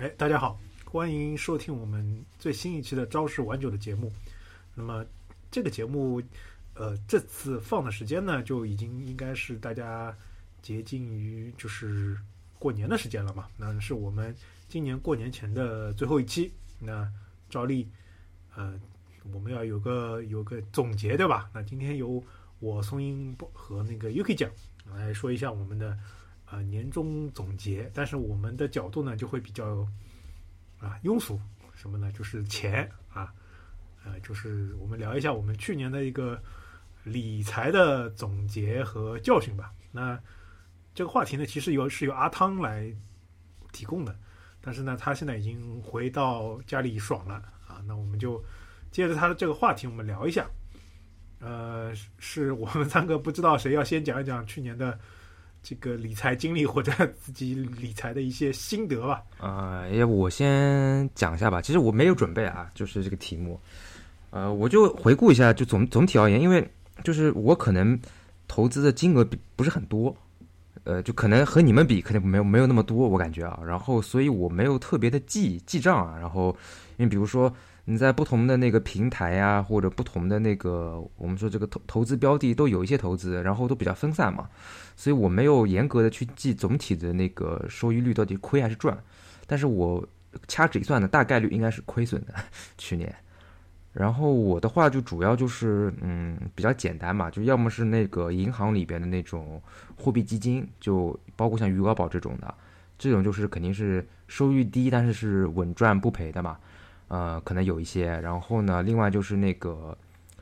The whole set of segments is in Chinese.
哎，大家好，欢迎收听我们最新一期的《朝十晚九》的节目。那么这个节目，呃，这次放的时间呢，就已经应该是大家接近于就是过年的时间了嘛。那是我们今年过年前的最后一期。那照例，呃，我们要有个有个总结，对吧？那今天由我松英和那个 Yuki 讲来说一下我们的呃年终总结，但是我们的角度呢就会比较啊庸俗，什么呢？就是钱啊，呃，就是我们聊一下我们去年的一个理财的总结和教训吧。那这个话题呢，其实由是由阿汤来提供的。但是呢，他现在已经回到家里爽了啊。那我们就接着他的这个话题，我们聊一下。呃，是我们三个不知道谁要先讲一讲去年的这个理财经历或者自己理财的一些心得吧。啊，要不我先讲一下吧。其实我没有准备啊，就是这个题目。呃，我就回顾一下，就总总体而言，因为就是我可能投资的金额不是很多。呃，就可能和你们比，可能没有没有那么多，我感觉啊。然后，所以我没有特别的记记账啊。然后，因为比如说你在不同的那个平台呀，或者不同的那个我们说这个投投资标的都有一些投资，然后都比较分散嘛，所以我没有严格的去记总体的那个收益率到底亏还是赚。但是我掐指一算呢，大概率应该是亏损的，去年。然后我的话就主要就是，嗯，比较简单嘛，就要么是那个银行里边的那种货币基金，就包括像余额宝这种的，这种就是肯定是收益低，但是是稳赚不赔的嘛，呃，可能有一些。然后呢，另外就是那个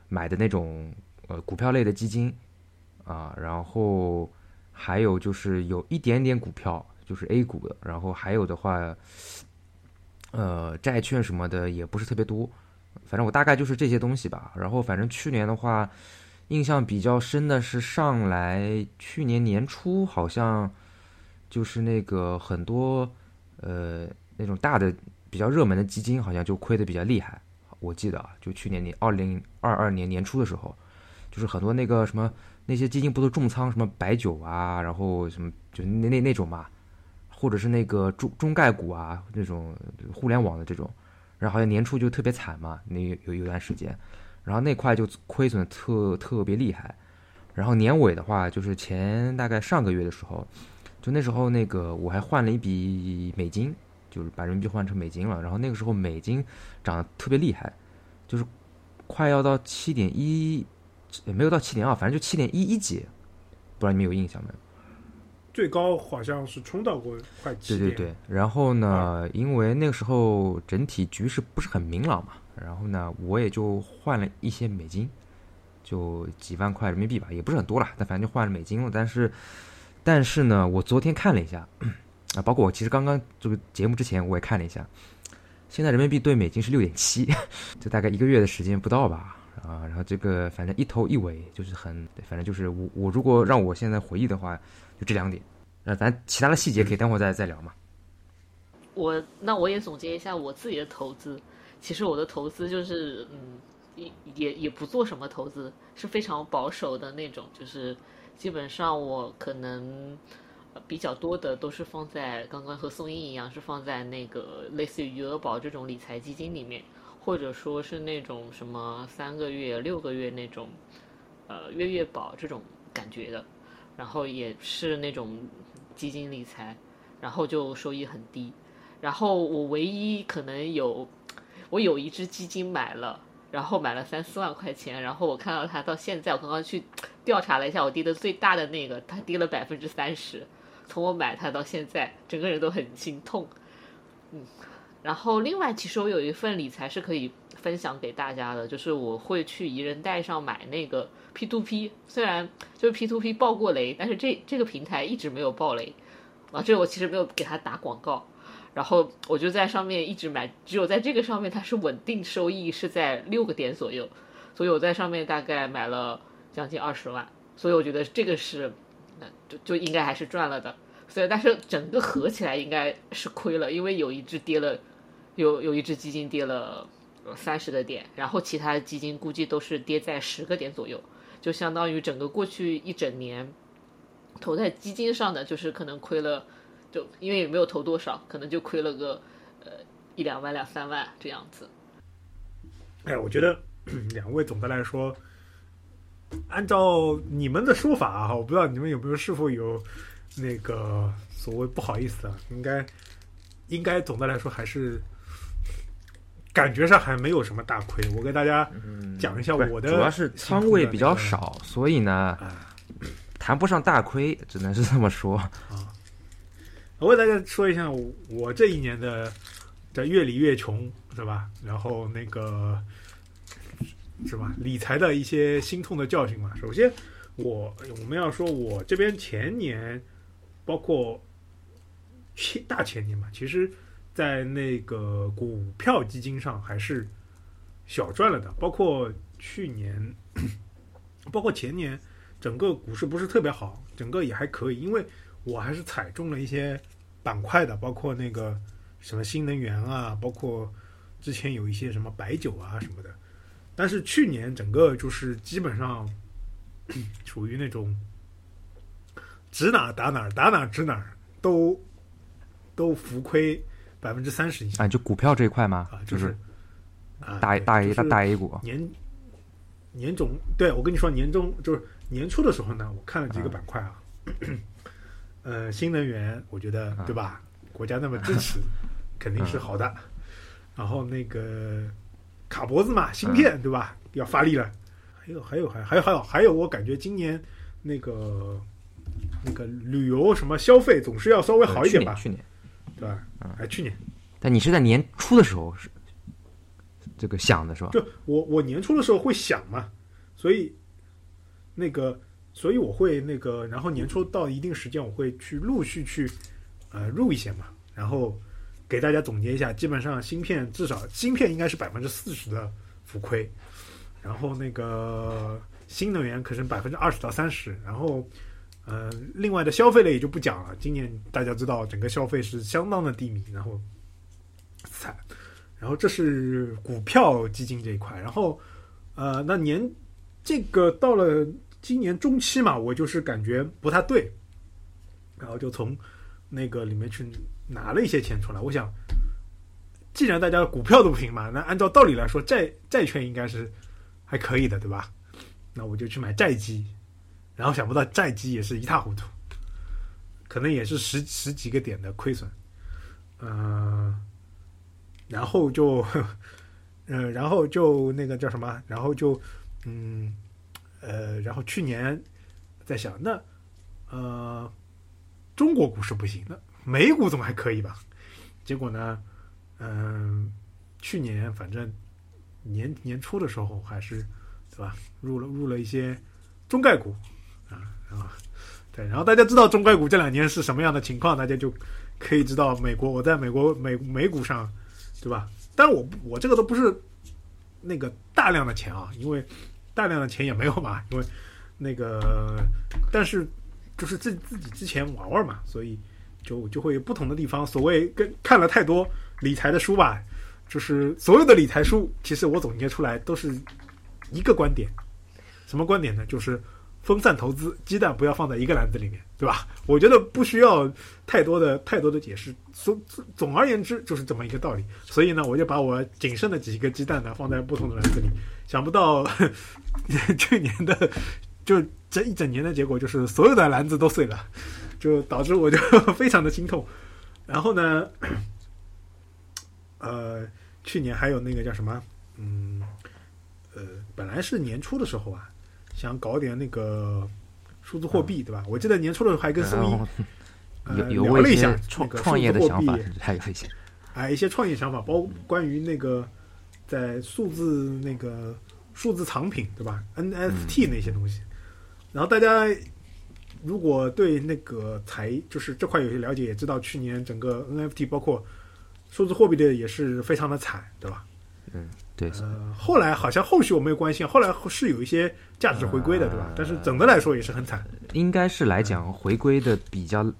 买的那种呃股票类的基金，啊，然后还有就是有一点点股票，就是 A 股的，然后还有的话，呃，债券什么的也不是特别多。反正我大概就是这些东西吧。然后反正去年的话，印象比较深的是上来去年年初好像就是那个很多呃那种大的比较热门的基金好像就亏的比较厉害。我记得啊，就去年年二零二二年年初的时候，就是很多那个什么那些基金不都重仓什么白酒啊，然后什么就那那那种嘛，或者是那个中中概股啊那种互联网的这种。然后好像年初就特别惨嘛，那有有段时间，然后那块就亏损特特别厉害。然后年尾的话，就是前大概上个月的时候，就那时候那个我还换了一笔美金，就是把人民币换成美金了。然后那个时候美金涨得特别厉害，就是快要到七点一，也没有到七点二，反正就七点一一几，不知道你们有印象没有？最高好像是冲到过快七点。对对对，然后呢，因为那个时候整体局势不是很明朗嘛，然后呢，我也就换了一些美金，就几万块人民币吧，也不是很多了，但反正就换了美金了。但是，但是呢，我昨天看了一下，啊，包括我其实刚刚这个节目之前我也看了一下，现在人民币对美金是六点七，就大概一个月的时间不到吧，啊，然后这个反正一头一尾就是很，反正就是我我如果让我现在回忆的话。就这两点，那咱其他的细节可以等会儿再再聊嘛。我那我也总结一下我自己的投资，其实我的投资就是嗯，也也也不做什么投资，是非常保守的那种，就是基本上我可能比较多的都是放在刚刚和宋英一样，是放在那个类似于余额宝这种理财基金里面，或者说是那种什么三个月、六个月那种呃月月宝这种感觉的。然后也是那种基金理财，然后就收益很低。然后我唯一可能有，我有一只基金买了，然后买了三四万块钱。然后我看到它到现在，我刚刚去调查了一下，我跌的最大的那个，它跌了百分之三十。从我买它到现在，整个人都很心痛。嗯，然后另外，其实我有一份理财是可以分享给大家的，就是我会去宜人贷上买那个。P to P 虽然就是 P to P 爆过雷，但是这这个平台一直没有爆雷啊。这我其实没有给他打广告，然后我就在上面一直买，只有在这个上面它是稳定收益是在六个点左右，所以我在上面大概买了将近二十万，所以我觉得这个是就就应该还是赚了的。所以但是整个合起来应该是亏了，因为有一只跌了，有有一只基金跌了三十个点，然后其他的基金估计都是跌在十个点左右。就相当于整个过去一整年投在基金上的，就是可能亏了，就因为也没有投多少，可能就亏了个呃一两万两三万这样子。哎，我觉得两位总的来说，按照你们的说法啊，我不知道你们有没有是否有那个所谓不好意思啊，应该应该总的来说还是感觉上还没有什么大亏。我给大家讲一下我的主要是仓位比较少，所以呢啊，谈不上大亏，只能是这么说。我给大家说一下我我这一年的这越理越穷，是吧？然后那个是吧？理财的一些心痛的教训嘛。首先，我我们要说，我这边前年，包括前大前年嘛，其实在那个股票基金上还是小赚了的。包括去年，包括前年，整个股市不是特别好，整个也还可以，因为我还是踩中了一些板块的，包括那个什么新能源啊，包括之前有一些什么白酒啊什么的。但是去年整个就是基本上处于那种指哪打哪，打哪指哪儿，都都浮亏百分之三十以上啊，就股票这一块嘛啊，，就就是啊大大 A 大大 A 股，年年总对我跟你说，年终就是年初的时候呢，我看了几个板块啊，呃，新能源，我觉得啊对吧？国家那么支持，肯定是好的。然后那个卡脖子嘛，芯片对吧？要发力了。还有还有还还有还有还有，我感觉今年那个那个旅游什么消费总是要稍微好一点吧，去年，对吧？哎，去年但你是在年初的时候是这个想的是吧？就我我年初的时候会想嘛，所以那个所以我会那个，然后年初到一定时间我会去陆续去呃入一些嘛，然后给大家总结一下，基本上芯片至少芯片应该是百分之四十的浮亏，然后那个新能源可是百分之二十到三十，然后。呃，另外的消费类也就不讲了。今年大家知道，整个消费是相当的低迷，然后惨。然后这是股票基金这一块，然后呃，那年这个到了今年中期嘛，我就是感觉不太对，然后就从那个里面去拿了一些钱出来。我想，既然大家股票都不行嘛，那按照道理来说，债债券应该是还可以的，对吧？那我就去买债基，然后想不到债基也是一塌糊涂，可能也是十十几个点的亏损，嗯、然后就，呃，然后就那个叫什么？然后就，嗯，呃，然后去年在想，那呃，中国股市不行，那美股总还可以吧？结果呢，嗯、去年反正年年初的时候还是对吧？入了入了一些中概股啊，然后对，然后大家知道中概股这两年是什么样的情况，大家就可以知道美国我在美国美美股上。对吧？但我不我这个都不是那个大量的钱啊，因为大量的钱也没有嘛，因为那个，但是就是自自己之前玩玩嘛，所以就就会有不同的地方。所谓跟看了太多理财的书吧，就是所有的理财书，其实我总结出来都是一个观点，什么观点呢？就是分散投资，鸡蛋不要放在一个篮子里面，对吧？我觉得不需要太多的太多的解释，总总而言之就是这么一个道理。所以呢，我就把我仅剩的几个鸡蛋呢放在不同的篮子里，想不到去年的就这一整年的结果就是所有的篮子都碎了，就导致我就非常的心痛。然后呢，呃，去年还有那个叫什么，嗯，呃，本来是年初的时候啊，想搞点那个数字货币，对吧？我记得年初的时候还跟松一呃聊了一下创那个创业的想法，还有一些啊，一些创业想法，包关于那个在数字那个数字藏品，对吧？NFT 那些东西。然后大家如果对那个财就是这块有些了解，也知道去年整个 NFT 包括数字货币的也是非常的惨，对吧？嗯对，呃，后来好像后续我没有关心，后来是有一些价值回归的，对吧呃？但是总的来说也是很惨。应该是来讲回归的比较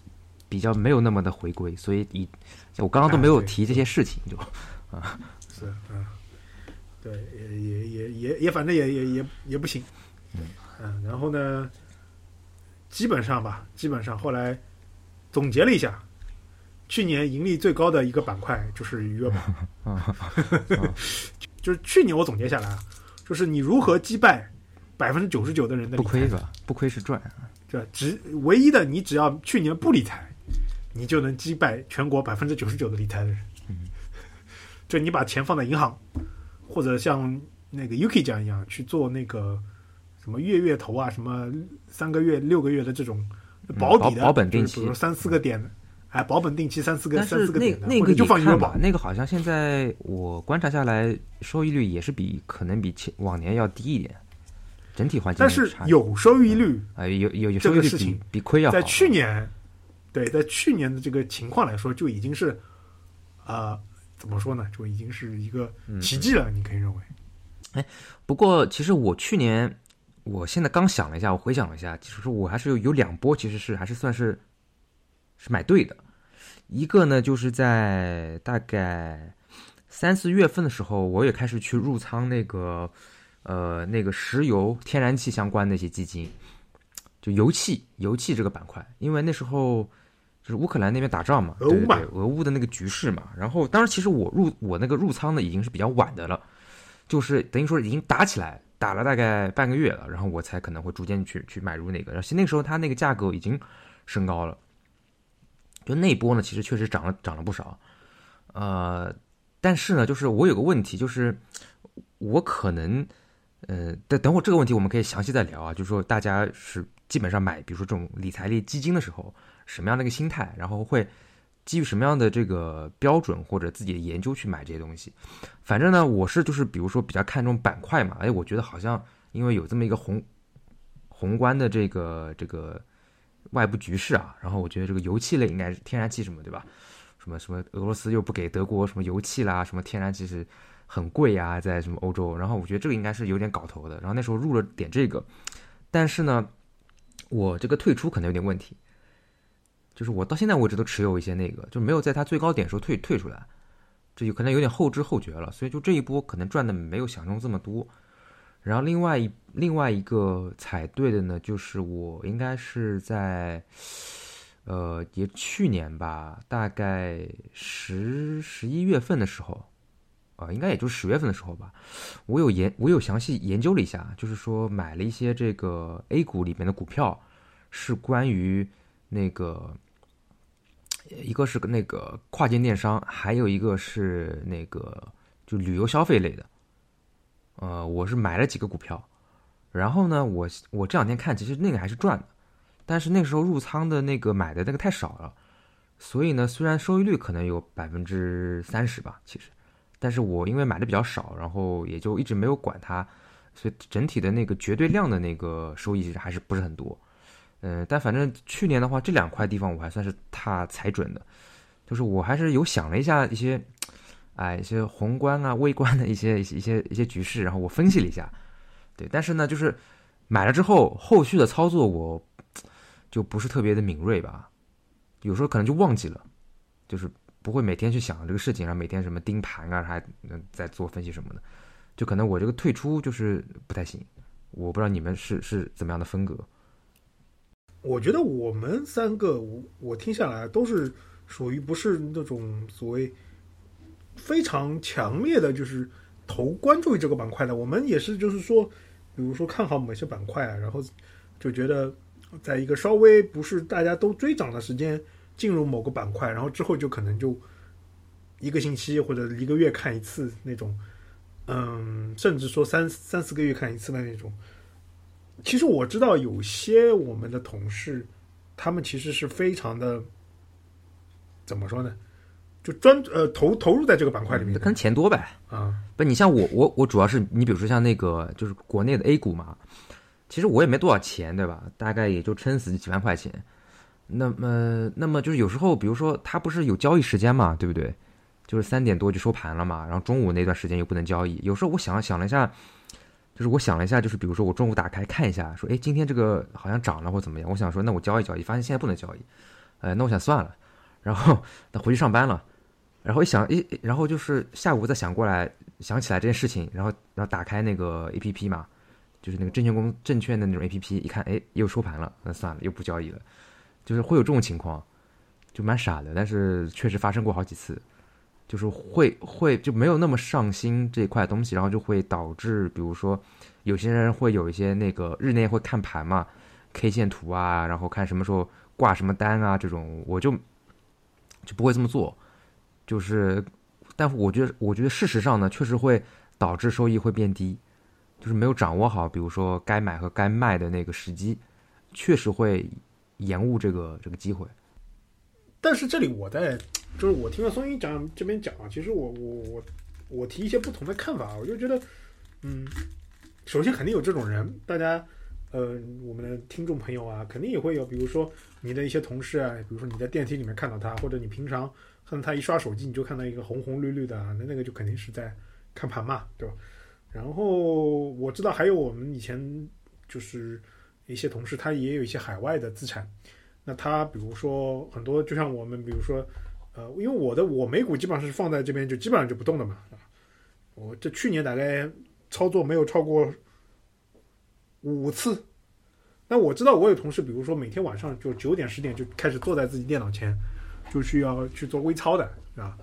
比较没有那么的回归，所以以我刚刚都没有提这些事情，就啊是嗯，对，也也也也也反正也也也也不行，嗯，然后呢，基本上吧，基本上后来总结了一下，去年盈利最高的一个板块就是余额宝，啊，就是去年我总结下来啊，就是你如何击败百分之九十九的人的不亏是吧？不亏是赚。对吧？只唯一的，你只要去年不理财，你就能击败全国百分之九十九的理财的人。嗯，就你把钱放在银行，或者像那个 Yuki 讲一样去做那个什么月月投啊，什么三个月、六个月的这种保底的、嗯保保本定期比如三四个点，哎，保本定期三四个、三四个点的，那个就放余额宝也看吧，。那个好像现在我观察下来，收益率也是比可能比前往年要低一点，整体环境但是有收益率，啊有有有这收益率比个事情比亏要好。在去年，对，在去年的这个情况来说，就已经是，呃，怎么说呢？就已经是一个嗯奇迹了。你可以认为，哎不过，其实我去年，我现在刚想了一下，我回想了一下，其实我还是有有两波，其实是还是算是是买对的。一个呢，就是在大概三四月份的时候，我也开始去入仓那个呃那个石油、天然气相关的一些基金，就油气油气这个板块，因为那时候就是乌克兰那边打仗嘛，俄乌嘛对对对，俄乌的那个局势嘛。然后当时其实我入我那个入仓的已经是比较晚的了。就是等于说已经打起来，打了大概半个月了，然后我才可能会逐渐去去买入那个。然后那个时候它那个价格已经升高了，就那波呢，其实确实涨了涨了不少。呃，但是呢，就是我有个问题，就是我可能，呃，等等会儿这个问题我们可以详细再聊啊。就是说大家是基本上买，比如说这种理财类基金的时候，什么样的一个心态，然后会基于什么样的这个标准或者自己的研究去买这些东西。反正呢，我是就是比如说比较看重板块嘛，哎，我觉得好像因为有这么一个宏宏观的这个这个外部局势啊，然后我觉得这个油气类应该是天然气什么对吧？什么什么俄罗斯又不给德国什么油气啦，什么天然气是很贵啊，在什么欧洲，然后我觉得这个应该是有点搞头的，然后那时候入了点这个，但是呢，我这个退出可能有点问题。就是我到现在为止都持有一些那个，就没有在它最高点时候退退出来，这有可能有点后知后觉了，所以就这一波可能赚的没有想中这么多。然后另外一另外一个踩对的呢，就是我应该是在，呃，也去年吧，大概十十一月份的时候，啊、应该也就十月份的时候吧，我有研我有详细研究了一下，就是说买了一些这个 A 股里面的股票，是关于那个。一个是那个跨境电商，还有一个是那个就旅游消费类的。呃，我是买了几个股票，然后呢，我我这两天看，其实那个还是赚的，但是那时候入仓的那个买的那个太少了，所以呢，虽然收益率可能有百分之三十吧，其实，但是我因为买的比较少，然后也就一直没有管它，所以整体的那个绝对量的那个收益其实还是不是很多。嗯，但反正去年的话，这两块地方我还算是踏踩准的，就是我还是有想了一下一些，哎，一些宏观啊、微观的一些一些一些一些局势，然后我分析了一下，对，但是呢，就是买了之后，后续的操作我就不是特别的敏锐吧，有时候可能就忘记了，就是不会每天去想这个事情，然后每天什么盯盘啊，还在做分析什么的，就可能我这个退出就是不太行，我不知道你们是是怎么样的风格。我觉得我们三个，我我听下来都是属于不是那种所谓非常强烈的，就是投关注于这个板块的。我们也是，就是说，比如说看好某些板块啊，然后就觉得在一个稍微不是大家都追涨的时间进入某个板块，然后之后就可能就一个星期或者一个月看一次那种，嗯，甚至说三三四个月看一次的那种。其实我知道有些我们的同事，他们其实是非常的，怎么说呢？就专呃投投入在这个板块里面的可能钱多呗。啊，不，你像我，我我主要是你比如说像那个就是国内的 A 股嘛，其实我也没多少钱，对吧？大概也就撑死几万块钱。那么，那么就是有时候，比如说它不是有交易时间嘛，对不对？就是三点多就收盘了嘛，然后中午那段时间又不能交易。有时候我想想了一下，就是我想了一下，就是比如说我中午打开看一下，说，哎，今天这个好像涨了或怎么样，我想说那我交易交易，发现现在不能交易，呃，那我想算了，然后那回去上班了。然后一想，诶，然后就是下午再想过来，想起来这件事情，然后然后打开那个 A P P 嘛，就是那个证券公证券的那种 A P P，一看，哎，又收盘了，那算了，又不交易了，就是会有这种情况，就蛮傻的，但是确实发生过好几次，就是会会就没有那么上心这块东西，然后就会导致，比如说有些人会有一些那个日内会看盘嘛，K 线图啊，然后看什么时候挂什么单啊这种，我就就不会这么做，就是，但我觉得我觉得事实上呢，确实会导致收益会变低，就是没有掌握好，比如说该买和该卖的那个时机，确实会延误这个这个机会。但是这里我在，就是我听了松英讲这边讲啊，其实我我我我提一些不同的看法，我就觉得，嗯，首先肯定有这种人，大家，呃，我们的听众朋友啊，肯定也会有，比如说你的一些同事啊，比如说你在电梯里面看到他，或者你平常看到他一刷手机，你就看到一个红红绿绿的啊，那那个就肯定是在看盘嘛，对吧？然后我知道还有我们以前就是一些同事，他也有一些海外的资产。那他比如说很多，就像我们，比如说，呃，因为我的我美股基本上是放在这边，就基本上就不动的嘛。啊，我这去年大概操作没有超过五次。那我知道我有同事，比如说每天晚上就九点十点就开始坐在自己电脑前，就需要去做微操的，是吧，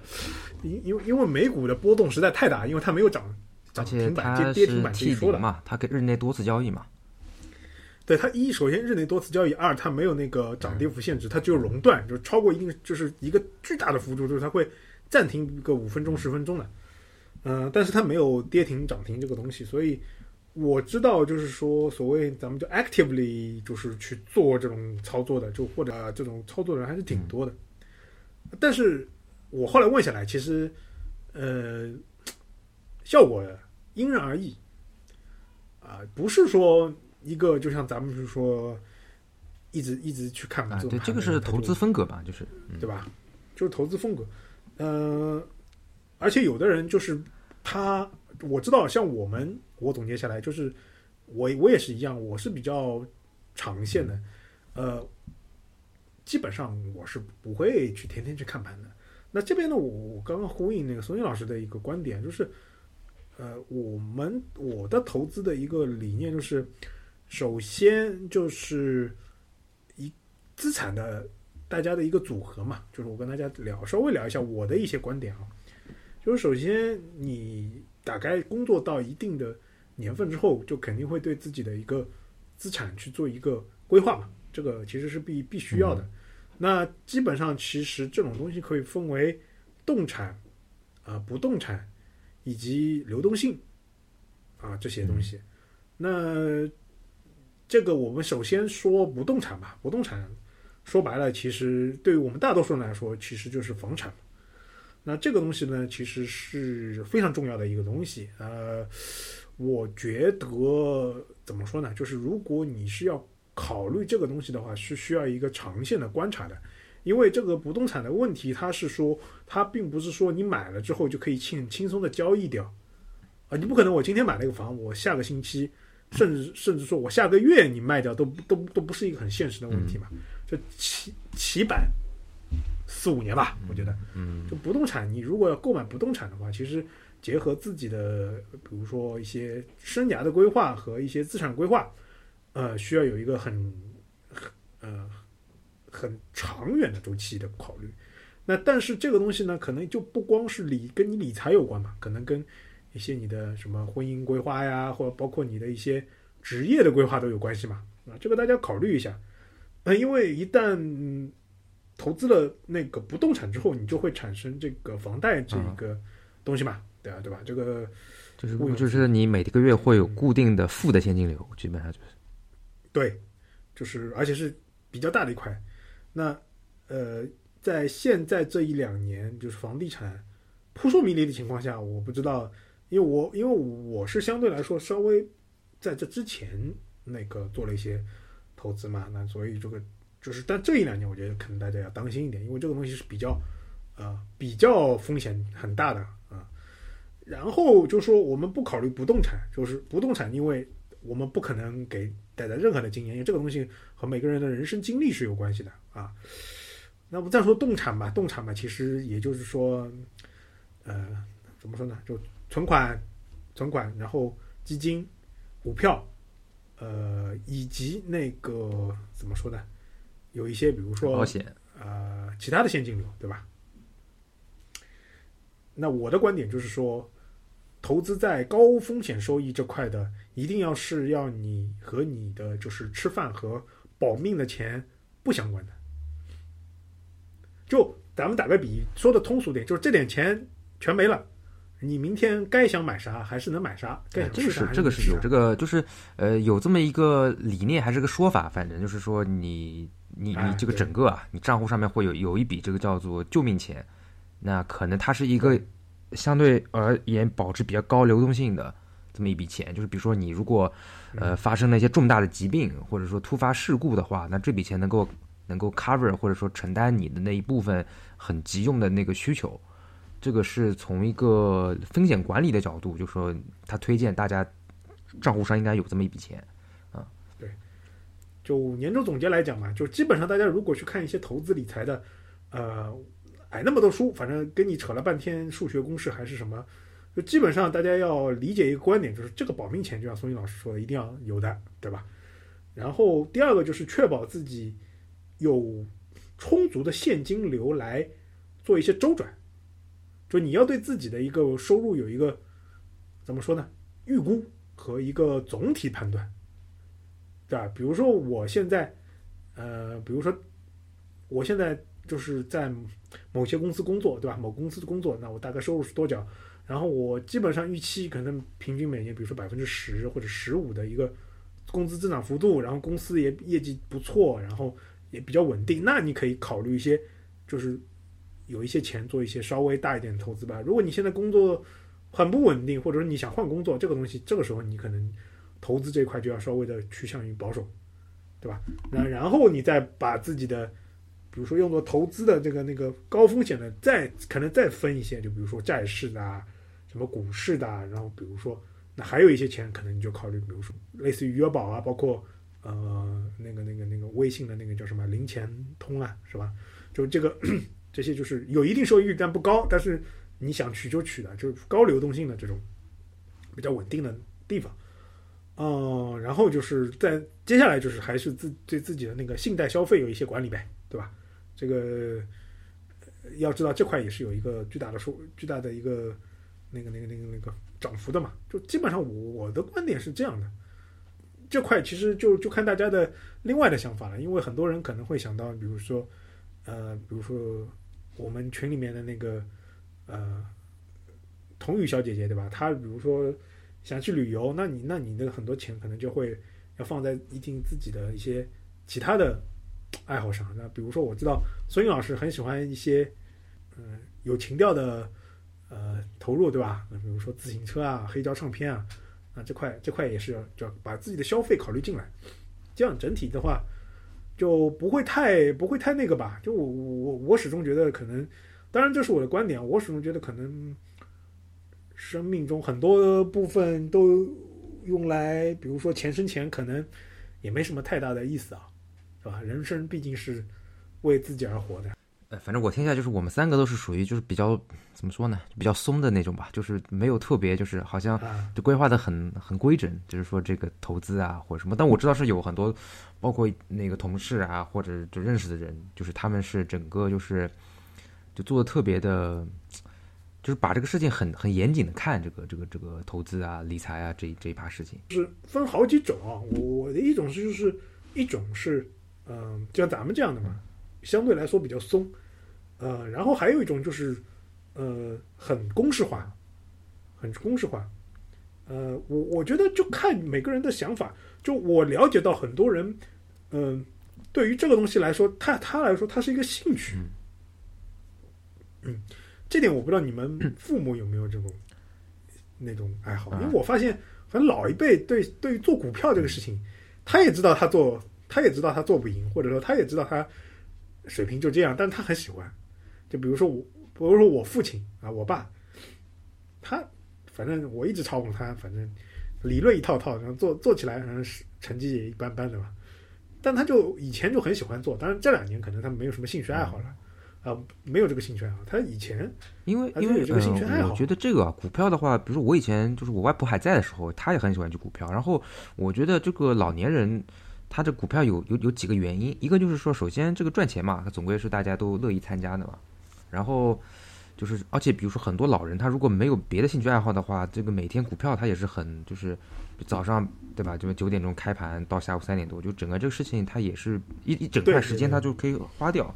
因因为因为美股的波动实在太大，因为它没有涨而涨停板跌跌停是板可以说的。嘛，它跟日内多次交易嘛。对它一首先日内多次交易，二它没有那个涨跌幅限制，它只有熔断，就超过一定就是一个巨大的幅度，就是它会暂停一个五分钟十分钟的，嗯、但是它没有跌停涨停这个东西，所以我知道就是说所谓咱们就 actively 就是去做这种操作的，就或者、呃这种操作的人还是挺多的，但是我后来问下来，其实呃效果因人而异，啊、不是说。一个就像咱们是说，一直一直去看啊，对，这个是投资风格吧，就是嗯对吧？就是投资风格，呃，而且有的人就是他，我知道，像我们，我总结下来就是，我我也是一样，我是比较长线的，呃，基本上我是不会去天天去看盘的。那这边呢，我我刚刚呼应那个松云老师的一个观点，就是，呃，我们我的投资的一个理念就是，首先就是一资产的大家的一个组合嘛，就是我跟大家聊稍微聊一下我的一些观点啊，就是首先你大概工作到一定的年份之后，就肯定会对自己的一个资产去做一个规划嘛，这个其实是必必须要的。那基本上其实这种东西可以分为动产、啊、不动产以及流动性啊这些东西。那这个我们首先说不动产吧，不动产说白了，其实对于我们大多数人来说，其实就是房产。那这个东西呢，其实是非常重要的一个东西。呃，我觉得怎么说呢？就是如果你是要考虑这个东西的话，是需要一个长线的观察的。因为这个不动产的问题，它是说，它并不是说你买了之后就可以轻轻松的交易掉啊，你不可能我今天买了一个房，我下个星期，甚至甚至说我下个月你卖掉，都都都不是一个很现实的问题嘛。这起起板四五年吧，我觉得，嗯就不动产，你如果要购买不动产的话，其实结合自己的，比如说一些生涯的规划和一些资产规划，呃，需要有一个很呃很长远的周期的考虑。那但是这个东西呢，可能就不光是理跟你理财有关嘛，可能跟一些你的什么婚姻规划呀，或者包括你的一些职业的规划都有关系嘛。啊，这个大家考虑一下。呃，因为一旦、嗯投资了那个不动产之后，你就会产生这个房贷这一个东西嘛，对啊，对吧？这个就是就是你每个月会有固定的负的现金流，基本上就是对，就是而且是比较大的一块。那呃，在现在这一两年，就是房地产扑朔迷离的情况下，我不知道，因为我因为我是相对来说稍微在这之前那个做了一些投资嘛，那所以这个就是，但这一两年我觉得可能大家要当心一点，因为这个东西是比较呃比较风险很大的啊。然后就说我们不考虑不动产，就是不动产，因为我们不可能给带来任何的经验，因为这个东西和每个人的人生经历是有关系的啊。那么再说动产吧，动产吧，其实也就是说，呃，怎么说呢？就存款、存款，然后基金、股票，呃，以及那个怎么说呢？有一些比如说保险，呃其他的现金流，对吧？那我的观点就是说，投资在高风险收益这块的，一定要是要你和你的就是吃饭和保命的钱不相关的。就咱们打个比，说的通俗点，就是这点钱全没了，你明天该想买啥还是能买啥，该哎这个是这个是有这个就是呃有这么一个理念还是个说法，反正就是说你你哎你这个整个啊，你账户上面会有有一笔这个叫做救命钱，那可能它是一个相对而言保持比较高流动性的这么一笔钱，就是比如说你如果嗯。呃发生了一些重大的疾病或者说突发事故的话，那这笔钱能够能够 cover 或者说承担你的那一部分很急用的那个需求。这个是从一个风险管理的角度，就说他推荐大家账户上应该有这么一笔钱。就年终总结来讲嘛，就基本上大家如果去看一些投资理财的，呃，哎那么多书，反正跟你扯了半天数学公式还是什么，就基本上大家要理解一个观点，就是这个保命钱，就像松云老师说的，一定要有的，对吧？然后第二个就是确保自己有充足的现金流来做一些周转，就你要对自己的一个收入有一个怎么说呢？预估和一个总体判断。对吧？比如说我现在，呃，比如说我现在就是在某些公司工作，对吧？某公司的工作，那我大概收入是多少？然后我基本上预期可能平均每年，比如说百分之十或者十五的一个工资增长幅度，然后公司也业绩不错，然后也比较稳定，那你可以考虑一些，就是有一些钱做一些稍微大一点的投资吧。如果你现在工作很不稳定，或者说你想换工作，这个东西这个时候你可能投资这块就要稍微的趋向于保守，对吧？那然后你再把自己的，比如说用作投资的这个那个高风险的，再可能再分一些，就比如说债市的啊，什么股市的，然后比如说那还有一些钱，可能你就考虑，比如说类似于余额宝啊，包括呃那个那个那个微信的那个叫什么零钱通啊，是吧？就这个这些就是有一定收益率但不高，但是你想取就取的，就是高流动性的这种比较稳定的地方。嗯，然后就是在接下来就是还是自对自己的那个信贷消费有一些管理呗，对吧？这个要知道这块也是有一个巨大的数巨大的一个那个那个那个那个涨幅的嘛。就基本上我的观点是这样的，这块其实就就看大家的另外的想法了，因为很多人可能会想到，比如说呃，比如说我们群里面的那个呃童宇小姐姐对吧？她比如说。想去旅游，那你那你的很多钱可能就会要放在一定自己的一些其他的爱好上。那比如说，我知道孙颖老师很喜欢一些嗯、有情调的呃投入，对吧？那比如说自行车啊、黑胶唱片啊，那这块这块也是要就要把自己的消费考虑进来，这样整体的话就不会太不会太那个吧。就我我我始终觉得可能，当然这是我的观点，我始终觉得可能。生命中很多部分都用来，比如说钱生钱，可能也没什么太大的意思啊，是吧？人生毕竟是为自己而活的。呃，反正我听下来就是我们三个都是属于就是比较怎么说呢，比较松的那种吧，就是没有特别就是好像啊，就规划的很很规整，就是说这个投资啊或者什么。但我知道是有很多，包括那个同事啊或者就认识的人，就是他们是整个就是就做的特别的，就是把这个事情很很严谨的看这个这个这个投资啊理财啊这一这一趴事情。就是分好几种啊。我我的一种是就是一种是，嗯、就像咱们这样的嘛，相对来说比较松，呃，然后还有一种就是，呃，很公式化，很公式化。呃，我我觉得就看每个人的想法。就我了解到很多人，嗯、对于这个东西来说，他他来说，他是一个兴趣。嗯，这点我不知道你们父母有没有这种那种爱好，啊因为我发现，反正老一辈对对于做股票这个事情，他也知道他做，他也知道他做不赢，或者说他也知道他水平就这样，但他很喜欢。就比如说我，比如说我父亲啊，我爸，他反正我一直嘲讽他，反正理论一套套，然后做做起来，反正是成绩也一般般的吧。但他就以前就很喜欢做，当然这两年可能他没有什么兴趣爱好了，啊、没有这个兴趣爱好。他以前因为因为有这个兴趣爱好我觉得这个啊股票的话，比如说我以前就是我外婆还在的时候，她也很喜欢去股票。然后我觉得这个老年人他这股票有有有几个原因，一个就是说，首先这个赚钱嘛，他总归是大家都乐意参加的嘛。然后就是，而且比如说很多老人，他如果没有别的兴趣爱好的话，这个每天股票他也是很就是早上对吧，就是九点钟开盘到下午三点多，就整个这个事情他也是一一整块时间他就可以花掉。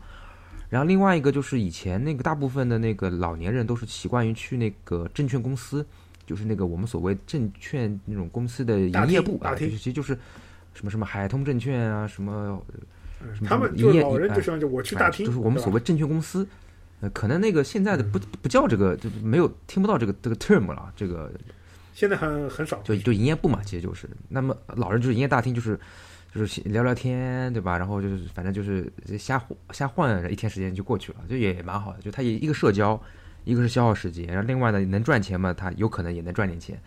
然后另外一个就是以前那个大部分的那个老年人都是习惯于去那个证券公司，就是那个我们所谓证券那种公司的营业部啊，其实就是什么什么海通证券啊，什么什么嗯他们就老人哎就喜欢就我去哎大厅，就是我们所谓证券公司。呃，可能那个现在的不不叫这个，就没有听不到这个这个 term 了，这个现在很很少，就就营业部嘛，其实就是。那么老人就是营业大厅，就是就是聊聊天，对吧？然后就是反正就是瞎胡瞎混，一天时间就过去了，就也蛮好的。就他也一个社交，一个是消耗时间，然后另外呢能赚钱嘛，他有可能也能赚点钱，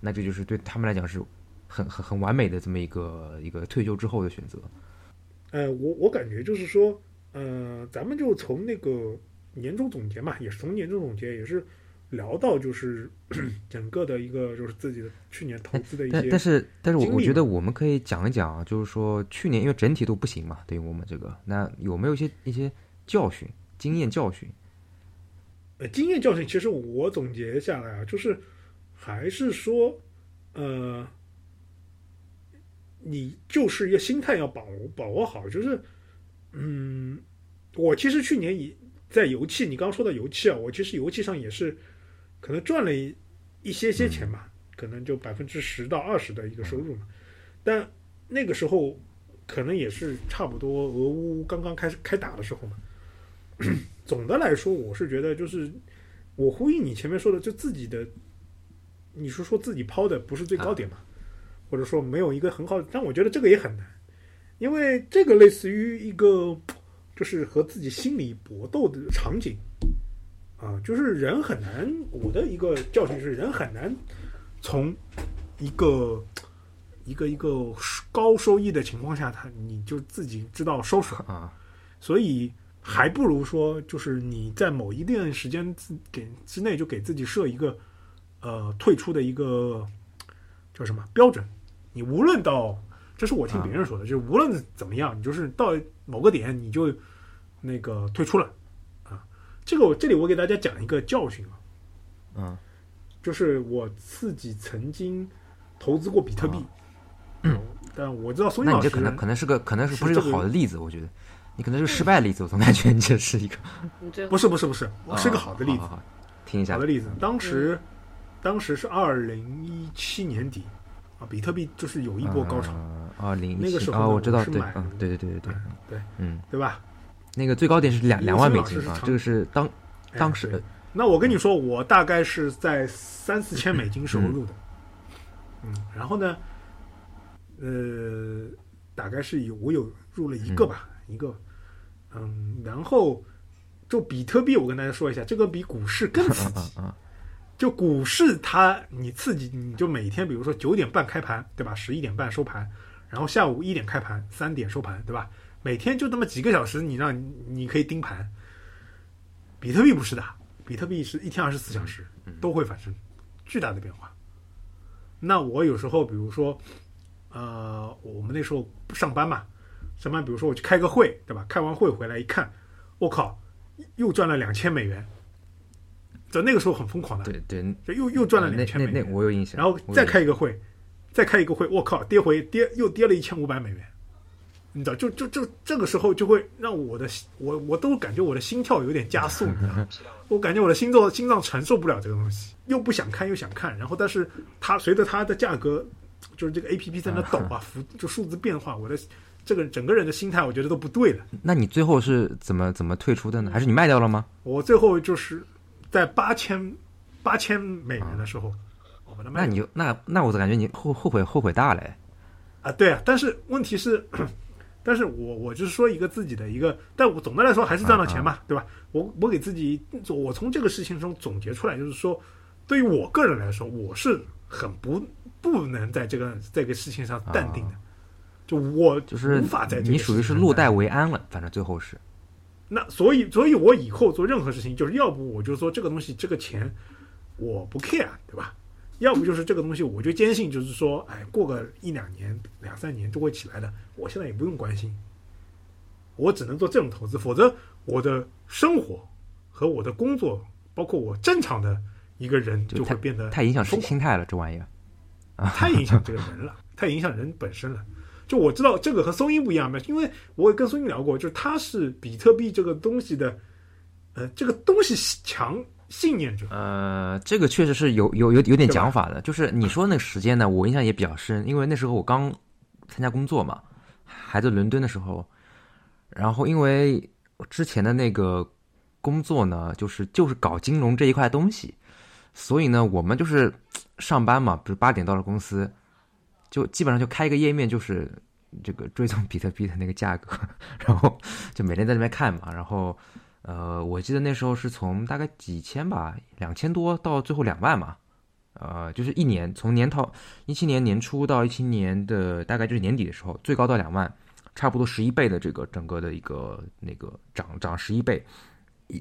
那这就是对他们来讲是很很很完美的这么一个一个退休之后的选择。呃，我我感觉就是说，呃，咱们就从那个年终总结嘛，也是从年终总结，也是聊到就是 整个的一个就是自己的去年投资的一些，但但是但是我我觉得我们可以讲一讲啊，就是说去年因为整体都不行嘛，对于我们这个，那有没有一些一些教训、经验教训？呃经验教训，其实我总结下来啊，就是还是说，呃，你就是一个心态要把握把握好，就是，嗯，我其实去年也在油气，你刚刚说到油气啊，我其实油气上也是可能赚了一一些些钱吧，可能就百分之十到二十的一个收入嘛，但那个时候可能也是差不多俄乌刚刚开始开打的时候嘛。总的来说，我是觉得就是我呼应你前面说的，就自己的，你是说自己抛的不是最高点嘛，或者说没有一个很好，但我觉得这个也很难，因为这个类似于一个就是和自己心理搏斗的场景啊，就是人很难，我的一个教训是人很难从一个一个一个高收益的情况下，他你就自己知道收手。啊，所以还不如说，就是你在某一定时间自给之内就给自己设一个呃退出的一个叫什么标准。你无论到，这是我听别人说的，就是无论怎么样，你就是到某个点你就那个退出了啊。这个我这里我给大家讲一个教训啊，嗯。就是我自己曾经投资过比特币，嗯，但我知道苏啊那你这英老师可能可能是个可能是不是一个好的例子？我觉得。你可能是个失败的例子，我总感觉你这是一个不是不是不是，我是个好的例子。好。好好听一下。好的例子，当时，当时是二零一七年底啊，比特币就是有一波高潮，二零那个时候啊，我知道，对，嗯，对对对对对，对嗯，对吧？那个最高点是两两万美金啊，这个是当哎当时对那我跟你说，我大概是在三四千美金时候入的，嗯，然后呢，呃，大概是有我有入了一个吧，一个，嗯，然后就比特币，我跟大家说一下，这个比股市更刺激。啊啊就股市它你刺激，你就每天比如说九点半开盘，对吧？十一点半收盘，然后下午一点开盘，三点收盘，对吧？每天就那么几个小时，你让你你可以盯盘。比特币不是的，比特币是一天二十四小时都会发生巨大的变化。那我有时候比如说，呃，我们那时候上班嘛，上班比如说我去开个会，对吧？开完会回来一看，我靠，又赚了两千美元。在那个时候很疯狂的，对对，就又又赚了两千那那美元，我有印象，然后再开一个会，再开一个会，我靠，跌回跌又跌了一千五百美元，你知道，就就就这个时候就会让我的我我都感觉我的心跳有点加速，你知道吗？我感觉我的心脏心脏承受不了这个东西，又不想看又想看，然后但是它随着它的价格，就是这个 A P P 在那抖啊，幅就数字变化，我的这个整个人的心态我觉得都不对了。那你最后是怎么怎么退出的呢？还是你卖掉了吗？我最后就是在八千八千美元的时候，我把它卖掉那你就那那我感觉你后后悔后悔大了哎，啊，对啊，但是问题是，但是我我就是说一个自己的一个，但我总的来说还是赚到钱嘛，对吧？我我给自己，我从这个事情中总结出来，就是说，对于我个人来说，我是很不不能在这个这个事情上淡定的，就我就是无法在这个你属于是落袋为安了，反正最后是那所以，所以我以后做任何事情，就是要不我就说这个东西，这个钱我不 care，对吧？要不就是这个东西我就坚信就是说，哎，过个一两年、两三年就会起来的，我现在也不用关心，我只能做这种投资，否则我的生活和我的工作，包括我正常的一个人就会变得太影响心态了，这玩意儿。太影响这个人了，太影响人本身了。就我知道这个和松音不一样嘛，因为我也跟松音聊过，就是他是比特币这个东西的，呃，这个东西强信念者。呃，这个确实是有有有有点讲法的，就是你说那个时间呢，我印象也比较深，因为那时候我刚参加工作嘛，还在伦敦的时候，然后因为我之前的那个工作呢，就是就是搞金融这一块东西，所以呢，我们就是上班嘛，比如八点到了公司，就基本上就开一个页面，就是这个追踪比特币的那个价格，然后就每天在那边看嘛，然后。呃，我记得那时候是从大概几千吧，两千多到最后两万嘛，呃，就是一年从年头一七年年初到一七年的大概就是年底的时候，最高到两万，差不多十一倍的这个整个的一个那个涨涨十一倍。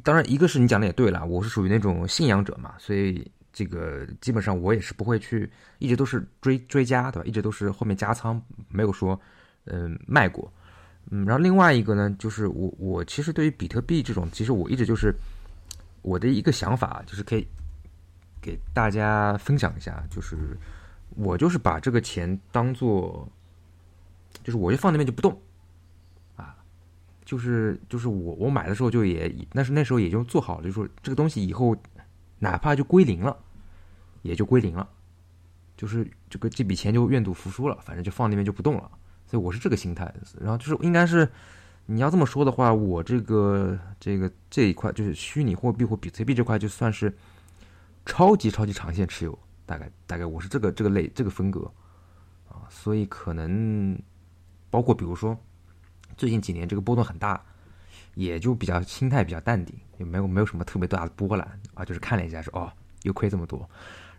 当然，一个是你讲的也对了，我是属于那种信仰者嘛，所以这个基本上我也是不会去，一直都是追追加，对吧？一直都是后面加仓，没有说嗯、卖过。嗯，然后另外一个呢，就是我我其实对于比特币这种，其实我一直就是我的一个想法，就是可以给大家分享一下，就是我就是把这个钱当做，就是我就放那边就不动，啊，就是就是我我买的时候就也，但是那时候也就做好了，就说这个东西以后哪怕就归零了，也就归零了，就是这个这笔钱就愿赌服输了，反正就放那边就不动了。所以我是这个心态，然后就是应该是你要这么说的话，我这个这个这一块就是虚拟货币或比特币这块，就算是超级超级长线持有，大概大概我是这个这个类这个风格啊，所以可能包括比如说最近几年这个波动很大，也就比较心态比较淡定，也没有没有什么特别大的波澜啊，就是看了一下说哦又亏这么多，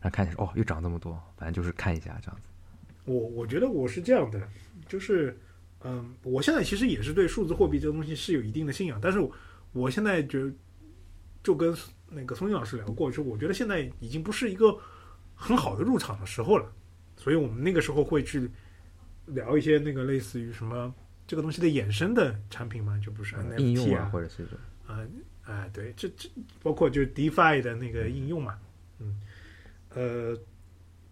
然后看一下说哦又涨这么多，反正就是看一下这样子。我我觉得我是这样的，就是嗯，我现在其实也是对数字货币这个东西是有一定的信仰，但是我我现在觉得就跟那个松英老师聊过，就我觉得现在已经不是一个很好的入场的时候了，所以我们那个时候会去聊一些那个类似于什么这个东西的衍生的产品嘛，就不是 NFT 应用啊，或者是这种啊啊，对，这这包括就是 DeFi 的那个应用嘛，嗯，呃，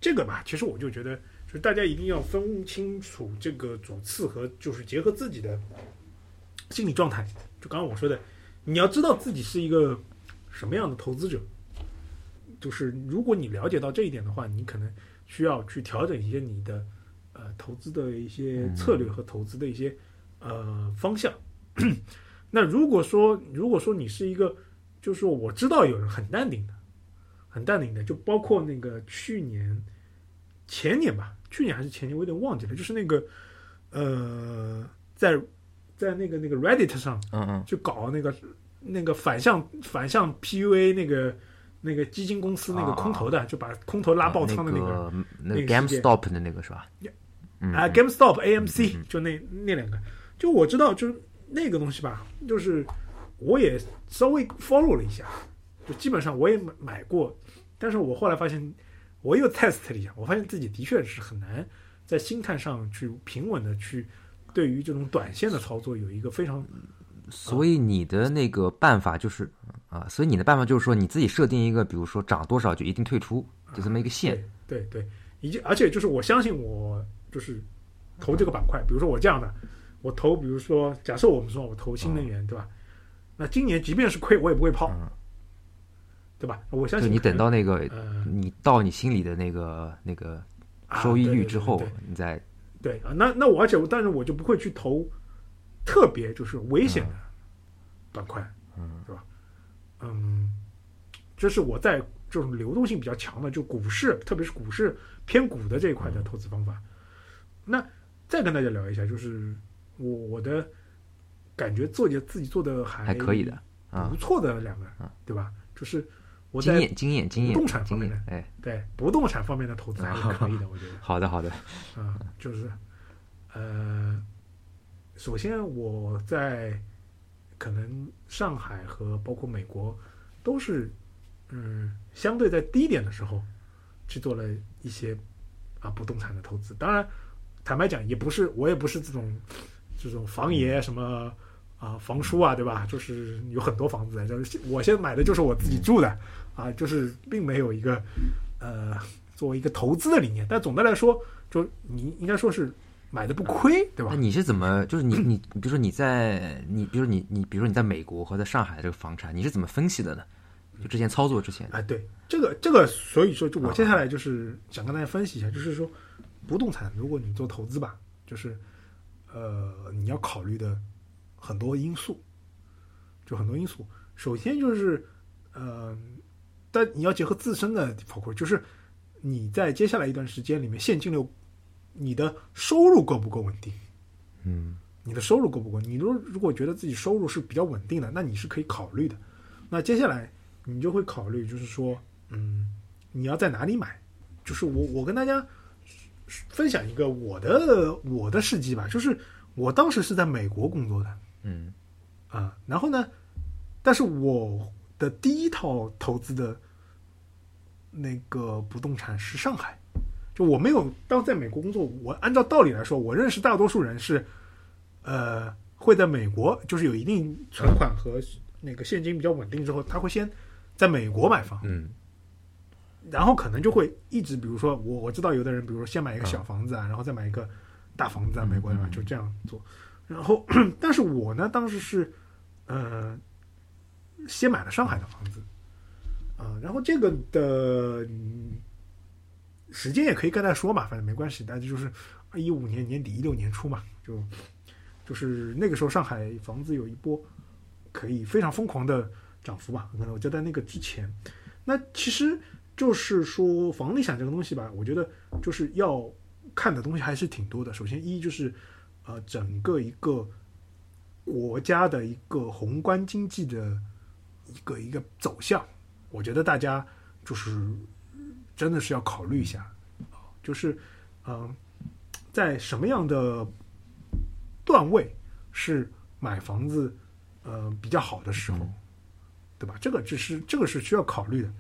这个吧，其实我就觉得，就是大家一定要分清楚这个主次和就是结合自己的心理状态。就刚刚我说的，你要知道自己是一个什么样的投资者，就是如果你了解到这一点的话，你可能需要去调整一些你的呃投资的一些策略和投资的一些呃方向。那如果说如果说你是一个，就是我知道有人很淡定的，很淡定的，就包括那个去年前年吧，去年还是前年，我有点忘记了，就是那个呃，在在那个那个 Reddit 上嗯嗯。去搞那个那个反向反向 PUA 那个那个基金公司那个空头的，就把空头拉爆仓的那个个那个那个 GameStop 的那个是吧？嗯啊，GameStop、AMC 就那那两个，就我知道，就是那个东西吧，就是我也稍微 follow 了一下，就基本上我也买买过，但是我后来发现，我又 test 了一下，我发现自己的确是很难在心态上去平稳的去对于这种短线的操作有一个非常所以你的那个办法就是啊，所以你的办法就是说你自己设定一个，比如说涨多少就一定退出，就这么一个线。对对对，以及而且就是我相信我就是投这个板块，比如说我这样的，我投比如说假设我们说我投新能源，对吧？那今年即便是亏，我也不会抛，对吧？我相信你等到那个呃你到你心里的那个那个啊收益率之后对，你再对啊，那那我而且我但是我就不会去投特别就是危险的板块，嗯，是吧？嗯，这是我在这种流动性比较强的，就股市，特别是股市偏股的这一块嗯的投资方法。那再跟大家聊一下，就是我我的感觉做的自己做的还还可以的啊不，错的两个啊，对吧？就是我在经验经验经验不动产方面的，哎，对不动产方面的投资还是可以的，我觉得。好的好的，啊，就是呃，首先我在可能上海和包括美国都是嗯相对在低点的时候去做了一些啊不动产的投资。当然，坦白讲，也不是我也不是这种这种房爷什么啊房叔啊，对吧？就是有很多房子的，就是我现在买的就是我自己住的啊，就是并没有一个呃作为一个投资的理念。但总的来说，就你应该说是买的不亏，对吧那？你是怎么？就是你你你，比如说你在你，比如说你你，比如说你在美国和在上海这个房产，你是怎么分析的呢？就之前操作之前，哎，对，这个这个，所以说，就我接下来就是想跟大家分析一下，就是说，不动产如果你做投资吧，就是呃，你要考虑的很多因素，就很多因素。首先就是呃，但你要结合自身的跑酷，就是你在接下来一段时间里面，现金流，你的收入够不够稳定？嗯你的收入够不够？你如如果觉得自己收入是比较稳定的，那你是可以考虑的。那接下来你就会考虑，就是说，嗯，你要在哪里买？就是我我跟大家分享一个我的我的事迹吧，就是我当时是在美国工作的嗯啊，然后呢，但是我的第一套投资的那个不动产是上海，就我没有当在美国工作，我按照道理来说，我认识大多数人是，呃，会在美国就是有一定存款和那个现金比较稳定之后，他会先在美国买房，嗯然后可能就会一直，比如说我我知道有的人，比如说先买一个小房子啊，然后再买一个大房子啊，美国对吧？就这样做。然后，但是我呢，当时是呃，先买了上海的房子啊、然后这个的、嗯时间也可以跟大家说嘛，反正没关系，但是就是一五年年底一六年初嘛，就就是那个时候上海房子有一波可以非常疯狂的涨幅吧，可能我就在那个之前。那其实就是说房地产这个东西吧，我觉得就是要看的东西还是挺多的。首先一就是呃整个一个国家的一个宏观经济的一个一个走向，我觉得大家就是真的是要考虑一下，啊就是嗯、呃在什么样的段位是买房子呃比较好的时候，对吧？这个只是这个是需要考虑的。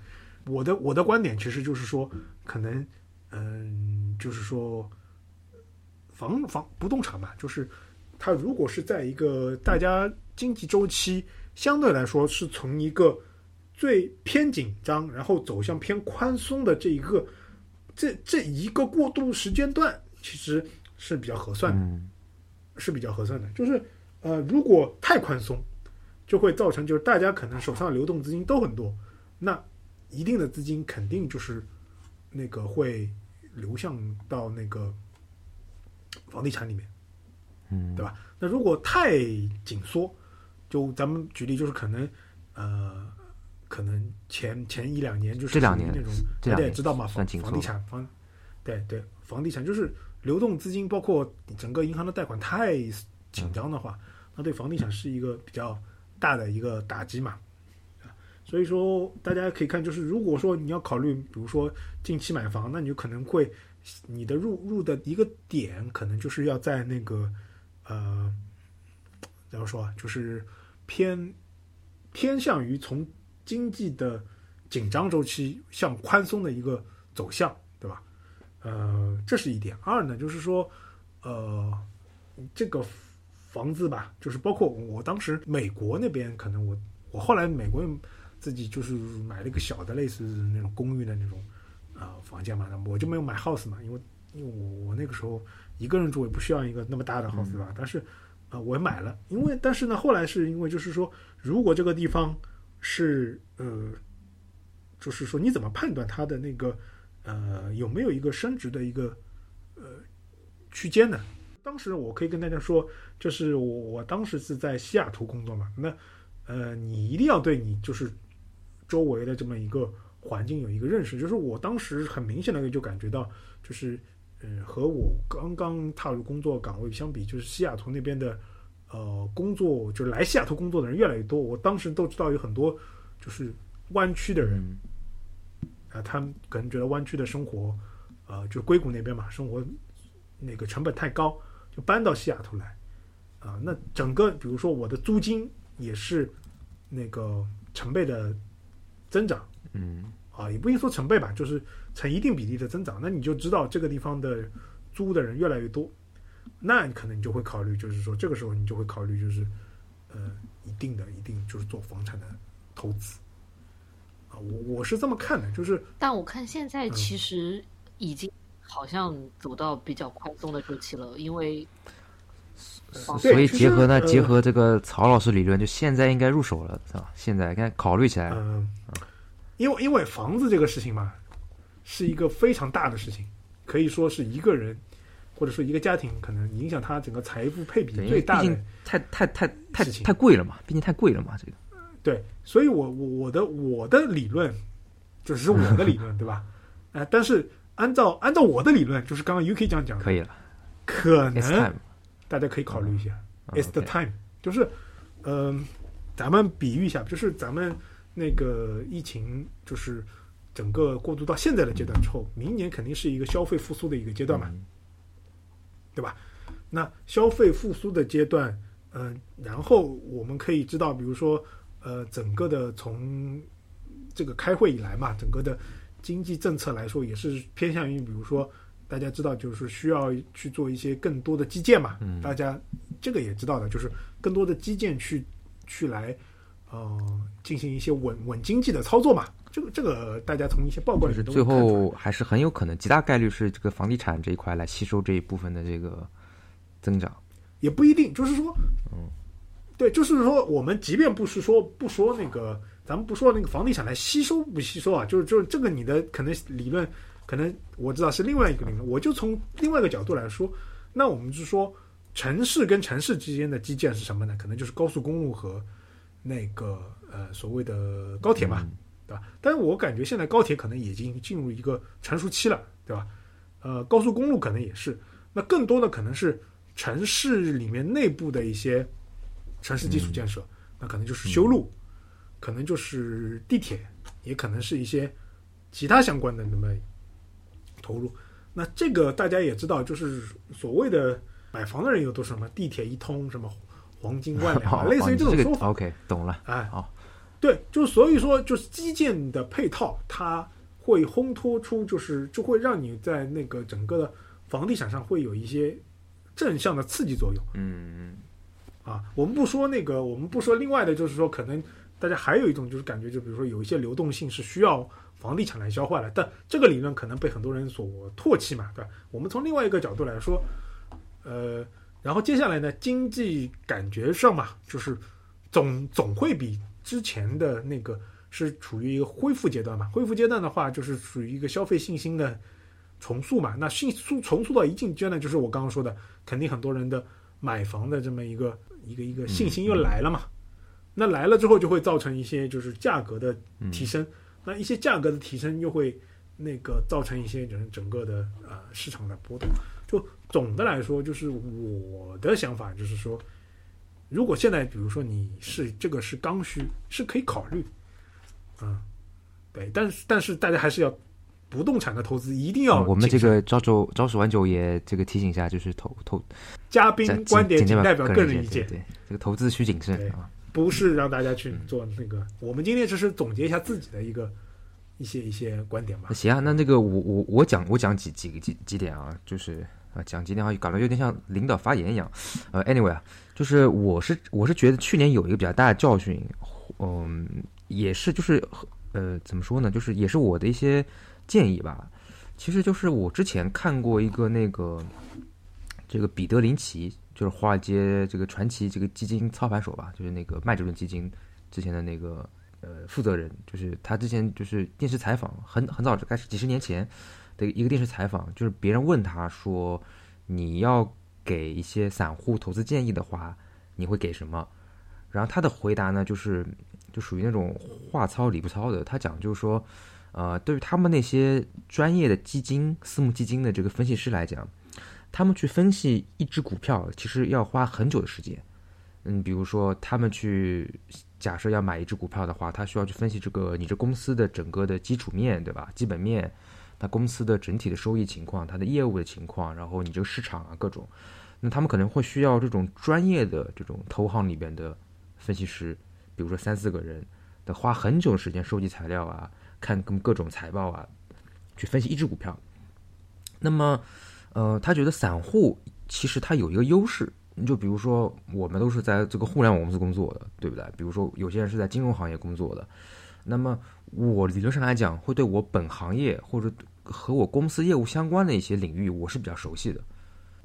我的我的观点其实就是说，可能嗯、就是说房房不动产嘛，就是它如果是在一个大家经济周期相对来说是从一个最偏紧张，然后走向偏宽松的这一个这这一个过渡时间段，其实是比较合算的。嗯是比较合算的。就是呃，如果太宽松，就会造成就是大家可能手上流动资金都很多，那一定的资金肯定就是那个会流向到那个房地产里面，嗯，对吧？那如果太紧缩，就咱们举例，就是可能呃，可能前前一两年就是这两年那种大家也知道嘛，房房地产房，对对，房地产就是流动资金，包括整个银行的贷款太紧张的话，那对房地产是一个比较大的一个打击嘛。啊所以说，大家可以看，就是如果说你要考虑，比如说近期买房，那你就可能会你的入入的一个点，可能就是要在那个呃，怎么说，就是偏偏向于从经济的紧张周期向宽松的一个走向，对吧？呃，这是一点。二呢，就是说，呃，这个房子吧，就是包括我当时美国那边，可能我我后来美国自己就是买了一个小的类似那种公寓的那种啊、呃房间嘛，那我就没有买 house 嘛，因为因为我我那个时候一个人住也不需要一个那么大的 house 对吧？但是呃，我也买了，因为但是呢，后来是因为就是说，如果这个地方是呃，就是说你怎么判断它的那个呃有没有一个升值的一个呃区间呢？当时我可以跟大家说，就是我我当时是在西雅图工作嘛，那呃你一定要对你就是周围的这么一个环境有一个认识，就是我当时很明显的就感觉到，就是呃和我刚刚踏入工作岗位相比，就是西雅图那边的呃工作，就是来西雅图工作的人越来越多。我当时都知道有很多就是湾区的人，嗯啊、他们可能觉得湾区的生活，呃，就硅谷那边嘛，生活那个成本太高，就搬到西雅图来，啊、那整个比如说我的租金也是那个成倍的增长，嗯。啊，也不一定说成倍吧，就是成一定比例的增长，那你就知道这个地方的租的人越来越多，那你可能你就会考虑，就是说这个时候你就会考虑，就是呃，一定的一定就是做房产的投资。啊，我我是这么看的，就是但我看现在嗯。其实已经好像走到比较宽松的周期了，因为所以结合呢，结合这个曹老师理论，就现在应该入手了，是吧？现在该考虑起来，嗯，因为因为房子这个事情嘛，是一个非常大的事情，可以说是一个人或者说一个家庭可能影响他整个财富配比因为最大的毕竟太太太太太贵了嘛，毕竟太贵了嘛，这个对，所以我我我的我的理论，就只是我的理论，对吧？呃，但是按照按照我的理论，就是刚刚 UK 这样讲，可以了。可能大家可以考虑一下。嗯 It's the time，就是，嗯、咱们比喻一下，就是咱们那个疫情，就是整个过渡到现在的阶段之后，明年肯定是一个消费复苏的一个阶段嘛，嗯对吧？那消费复苏的阶段，嗯、然后我们可以知道，比如说，呃，整个的从这个开会以来嘛，整个的经济政策来说，也是偏向于，比如说，大家知道，就是需要去做一些更多的基建嘛，嗯大家这个也知道的，就是更多的基建去去来，呃，进行一些稳稳经济的操作嘛。这个这个大家从一些报告里就是最后还是很有可能，极大概率是这个房地产这一块来吸收这一部分的这个增长。也不一定，就是说，嗯，对，就是说，我们即便不是说不说那个，咱们不说那个房地产来吸收不吸收啊，就是就是这个你的可能理论，可能我知道是另外一个领域，我就从另外一个角度来说，那我们就说城市跟城市之间的基建是什么呢？可能就是高速公路和那个呃所谓的高铁嘛，嗯对吧？但是我感觉现在高铁可能已经进入一个成熟期了，对吧？呃，高速公路可能也是，那更多的可能是城市里面内部的一些城市基础建设，那可能就是修路，可能就是地铁，也可能是一些其他相关的那么投入。那这个大家也知道，就是所谓的买房的人有都是什么地铁一通，什么黄金万两啊，类似于这种说法。OK，懂了。哎，好，对，就所以说，就是基建的配套，它会烘托出，就是就会让你在那个整个的房地产上会有一些正向的刺激作用嗯，啊。我们不说那个，我们不说另外的，就是说可能大家还有一种就是感觉，就比如说有一些流动性是需要房地产来消化了，但这个理论可能被很多人所唾弃嘛，对吧？我们从另外一个角度来说，呃，然后接下来呢，经济感觉上嘛，就是总总会比之前的那个是处于一个恢复阶段嘛。恢复阶段的话，就是属于一个消费信心的重塑嘛。那信速重塑到一定阶段，就是我刚刚说的，肯定很多人的买房的这么一个一个一个信心又来了嘛。那来了之后，就会造成一些就是价格的提升。那一些价格的提升又会那个造成一些整整个的呃市场的波动。就总的来说，就是我的想法就是说，如果现在比如说你是这个是刚需，是可以考虑，啊，对，但是但是大家还是要不动产的投资一定要嗯我们这个朝九朝十晚九也这个提醒一下，就是投投嘉宾观点仅仅代表个个人意见，对对，这个投资需谨慎啊。不是让大家去做那个。我们今天只是总结一下自己的一个一些一些观点吧。行啊，那那个我我我讲我讲几几个几几点啊，就是啊讲几点啊，搞得有点像领导发言一样。呃，anyway 啊，就是我是我是觉得去年有一个比较大的教训，嗯，也是就是呃怎么说呢，就是也是我的一些建议吧。其实就是我之前看过一个那个这个彼得林奇，就是华尔街这个传奇这个基金操盘手吧，就是那个麦哲伦基金之前的那个呃负责人，就是他之前就是电视采访，很很早就开始几十年前的一个电视采访，就是别人问他说你要给一些散户投资建议的话，你会给什么？然后他的回答呢，就是就属于那种话糙理不糙的，他讲就是说，呃，对于他们那些专业的基金、私募基金的这个分析师来讲，他们去分析一只股票，其实要花很久的时间。嗯，比如说他们去假设要买一只股票的话，他需要去分析这个你这公司的整个的基础面，对吧？基本面，那公司的整体的收益情况，它的业务的情况，然后你这个市场啊各种，那他们可能会需要这种专业的这种投行里边的分析师，比如说三四个人，得花很久时间收集材料啊，看各各种财报啊，去分析一只股票。那么，呃，他觉得散户其实他有一个优势，你就比如说我们都是在这个互联网公司工作的，对不对？比如说有些人是在金融行业工作的，那么我理论上来讲，会对我本行业或者和我公司业务相关的一些领域，我是比较熟悉的。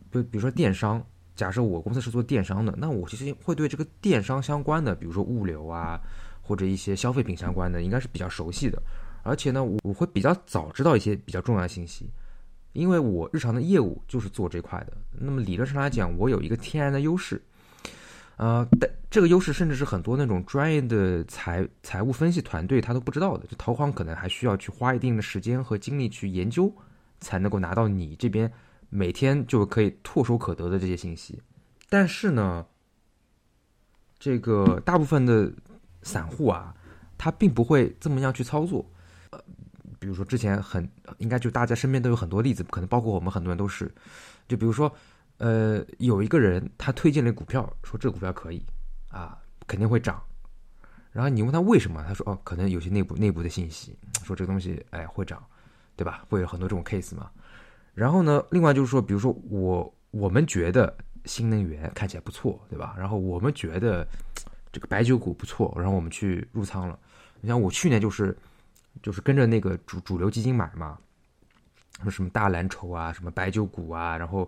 就比如说电商，假设我公司是做电商的，那我其实会对这个电商相关的，比如说物流啊，或者一些消费品相关的，应该是比较熟悉的。而且呢，我我会比较早知道一些比较重要的信息。因为我日常的业务就是做这块的，那么理论上来讲，我有一个天然的优势，呃，但这个优势甚至是很多那种专业的财财务分析团队他都不知道的，就投行可能还需要去花一定的时间和精力去研究，才能够拿到你这边每天就可以唾手可得的这些信息。但是呢，这个大部分的散户啊，他并不会这么样去操作。呃比如说，之前很应该就大家身边都有很多例子，可能包括我们很多人都是。就比如说，呃，有一个人他推荐了股票，说这个股票可以啊，肯定会涨。然后你问他为什么，他说哦，可能有些内部内部的信息，说这个东西哎会涨，对吧？会有很多这种 case 嘛。然后呢，另外就是说，比如说我我们觉得新能源看起来不错，对吧？然后我们觉得这个白酒股不错，然后我们去入仓了。你像我去年就是。就是跟着那个主主流基金买嘛，什么什么大蓝筹啊，什么白酒股啊，然后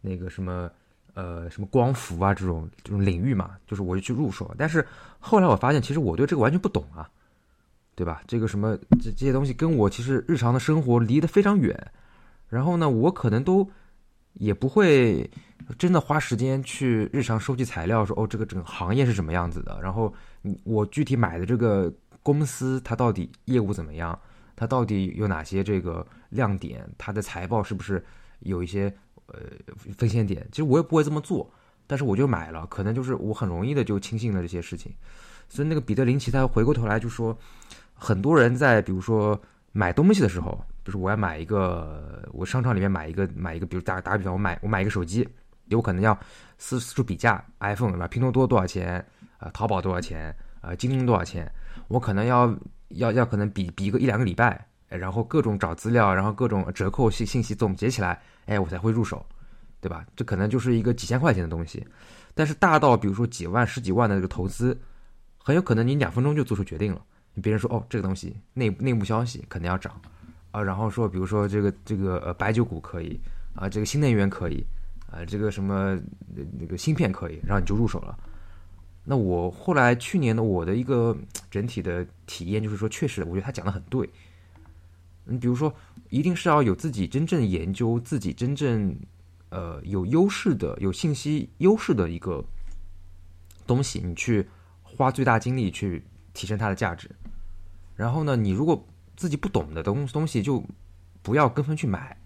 那个什么呃什么光伏啊这种这种领域嘛，就是我就去入手。但是后来我发现，其实我对这个完全不懂啊，对吧？这个什么这这些东西跟我其实日常的生活离得非常远。然后呢，我可能都也不会真的花时间去日常收集材料，说哦这个整个行业是什么样子的。然后我具体买的这个。公司它到底业务怎么样？它到底有哪些这个亮点？它的财报是不是有一些呃分线点？其实我也不会这么做，但是我就买了，可能就是我很容易的就轻信了这些事情。所以那个彼得林奇他回过头来就说，很多人在比如说买东西的时候，比如说我要买一个，我商场里面买一个买一个，比如打打个比方，我买我买一个手机，有可能要四四处比价，iPhone 对吧？拼多多多少钱？啊，淘宝多少钱？啊，京东多少钱？我可能要要要可能比比个一两个礼拜，然后各种找资料，然后各种折扣信信息总结起来，哎，我才会入手，对吧？这可能就是一个几千块钱的东西，但是大到比如说几万、十几万的这个投资，很有可能你两分钟就做出决定了。别人说哦，这个东西内内幕消息肯定要涨，啊，然后说比如说这个这个呃白酒股可以，啊，这个新能源可以，啊，这个什么那个芯片可以，然后你就入手了。那我后来去年的我的一个整体的体验就是说，确实，我觉得他讲的很对。你比如说，一定是要有自己真正研究、自己真正呃有优势的、有信息优势的一个东西，你去花最大精力去提升它的价值。然后呢，你如果自己不懂的东东西，就不要跟风去买。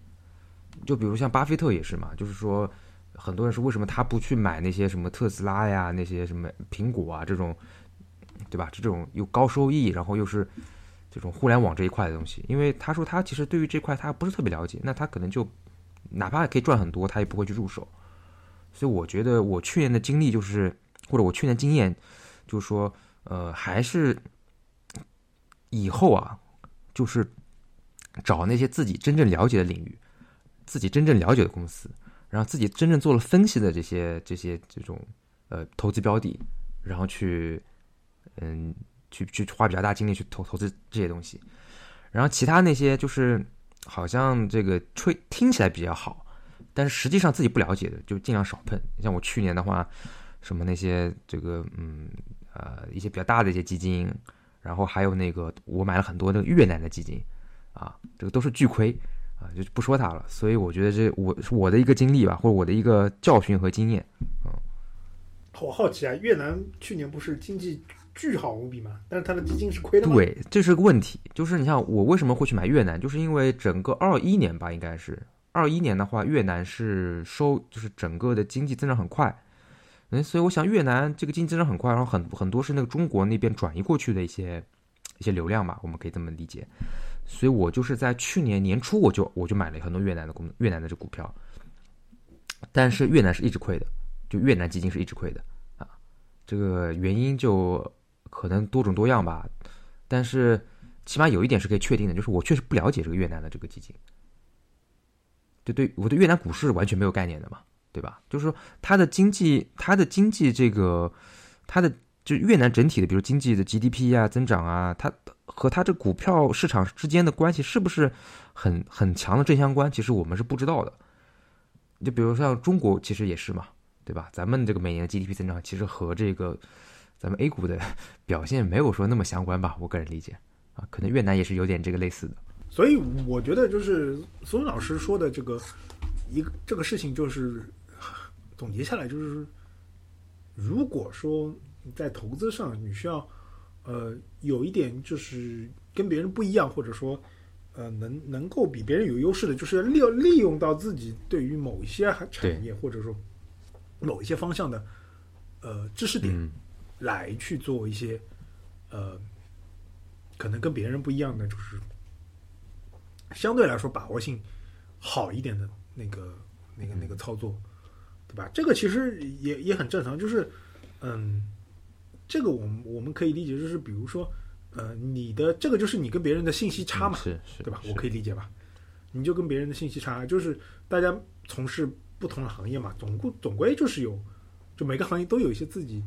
就比如像巴菲特也是嘛，就是说。很多人说，为什么他不去买那些什么特斯拉呀、那些什么苹果啊这种，对吧？这种又高收益，然后又是这种互联网这一块的东西？因为他说他其实对于这块他不是特别了解，那他可能就哪怕可以赚很多，他也不会去入手。所以我觉得我去年的经历就是，或者我去年经验就是说，呃，还是以后啊，就是找那些自己真正了解的领域，自己真正了解的公司。然后自己真正做了分析的这些这些这种呃投资标的，然后去嗯去去花比较大精力去投投资这些东西，然后其他那些就是好像这个吹听起来比较好，但是实际上自己不了解的就尽量少碰。像我去年的话，什么那些这个嗯呃一些比较大的一些基金，然后还有那个我买了很多那个越南的基金啊，这个都是巨亏。啊，就不说他了。所以我觉得这我是我的一个经历吧，或者我的一个教训和经验。嗯，好好奇啊，越南去年不是经济巨好无比嘛？但是它的基金是亏的。对，这是个问题。就是你像我为什么会去买越南，就是因为整个二一年吧，应该是二一年的话，越南是收就是整个的经济增长很快。嗯，所以我想越南这个经济增长很快，然后很很多是那个中国那边转移过去的一些一些流量吧，我们可以这么理解。所以我就是在去年年初，我就我就买了很多越南的公越南的这股票，但是越南是一直亏的，就越南基金是一直亏的啊。这个原因就可能多种多样吧，但是起码有一点是可以确定的，就是我确实不了解这个越南的这个基金，对对，我对越南股市完全没有概念的嘛，对吧？就是说它的经济，它的经济这个，它的就越南整体的，比如经济的 GDP 啊增长啊，它和它这股票市场之间的关系是不是很很强的正相关？其实我们是不知道的。就比如像中国，其实也是嘛，对吧？咱们这个每年的 GDP 增长，其实和这个咱们 A 股的 表现没有说那么相关吧？我个人理解啊，可能越南也是有点这个类似的。所以我觉得就是苏文老师说的这个一个这个事情，就是总结下来就是，如果说在投资上你需要呃有一点就是跟别人不一样，或者说呃能能够比别人有优势的，就是利利用到自己对于某一些产业或者说某一些方向的呃知识点嗯来去做一些呃可能跟别人不一样的，就是相对来说把握性好一点的那个那个那个操作，对吧？这个其实也也很正常，就是嗯，这个我们我们可以理解，就是比如说呃，你的这个就是你跟别人的信息差嘛，是是，对吧？我可以理解吧？你就跟别人的信息差，就是大家从事不同的行业嘛，总归总归就是有，就每个行业都有一些自己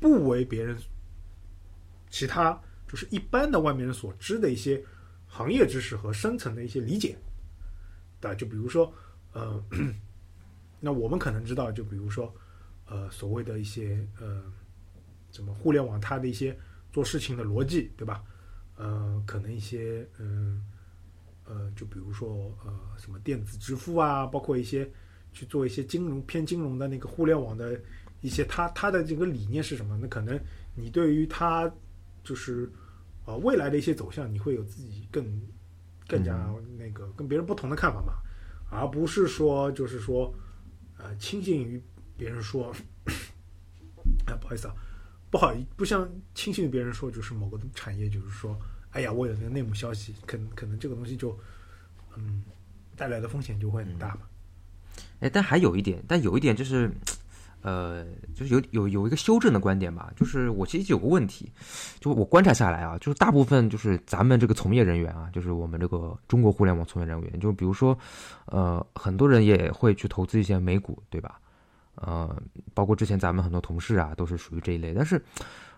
不为别人其他就是一般的外面人所知的一些行业知识和深层的一些理解，对？就比如说呃，那我们可能知道，就比如说呃，所谓的一些呃，什么互联网它的一些做事情的逻辑，对吧？呃，可能一些嗯呃就比如说呃什么电子支付啊，包括一些去做一些金融偏金融的那个互联网的一些，他他的这个理念是什么？那可能你对于他就是呃未来的一些走向，你会有自己更更加那个跟别人不同的看法嘛，而不是说就是说呃轻信于别人说，啊 不好意思啊，不好不像轻信于别人说就是某个产业就是说，哎呀我有那个内幕消息，可能可能这个东西就嗯带来的风险就会很大嘛。哎，但还有一点，但有一点就是，呃，就是有有有一个修正的观点吧，就是我其实有个问题，就我观察下来啊，就是大部分就是咱们这个从业人员啊，就是我们这个中国互联网从业人员，就比如说，呃，很多人也会去投资一些美股，对吧？呃，包括之前咱们很多同事啊，都是属于这一类。但是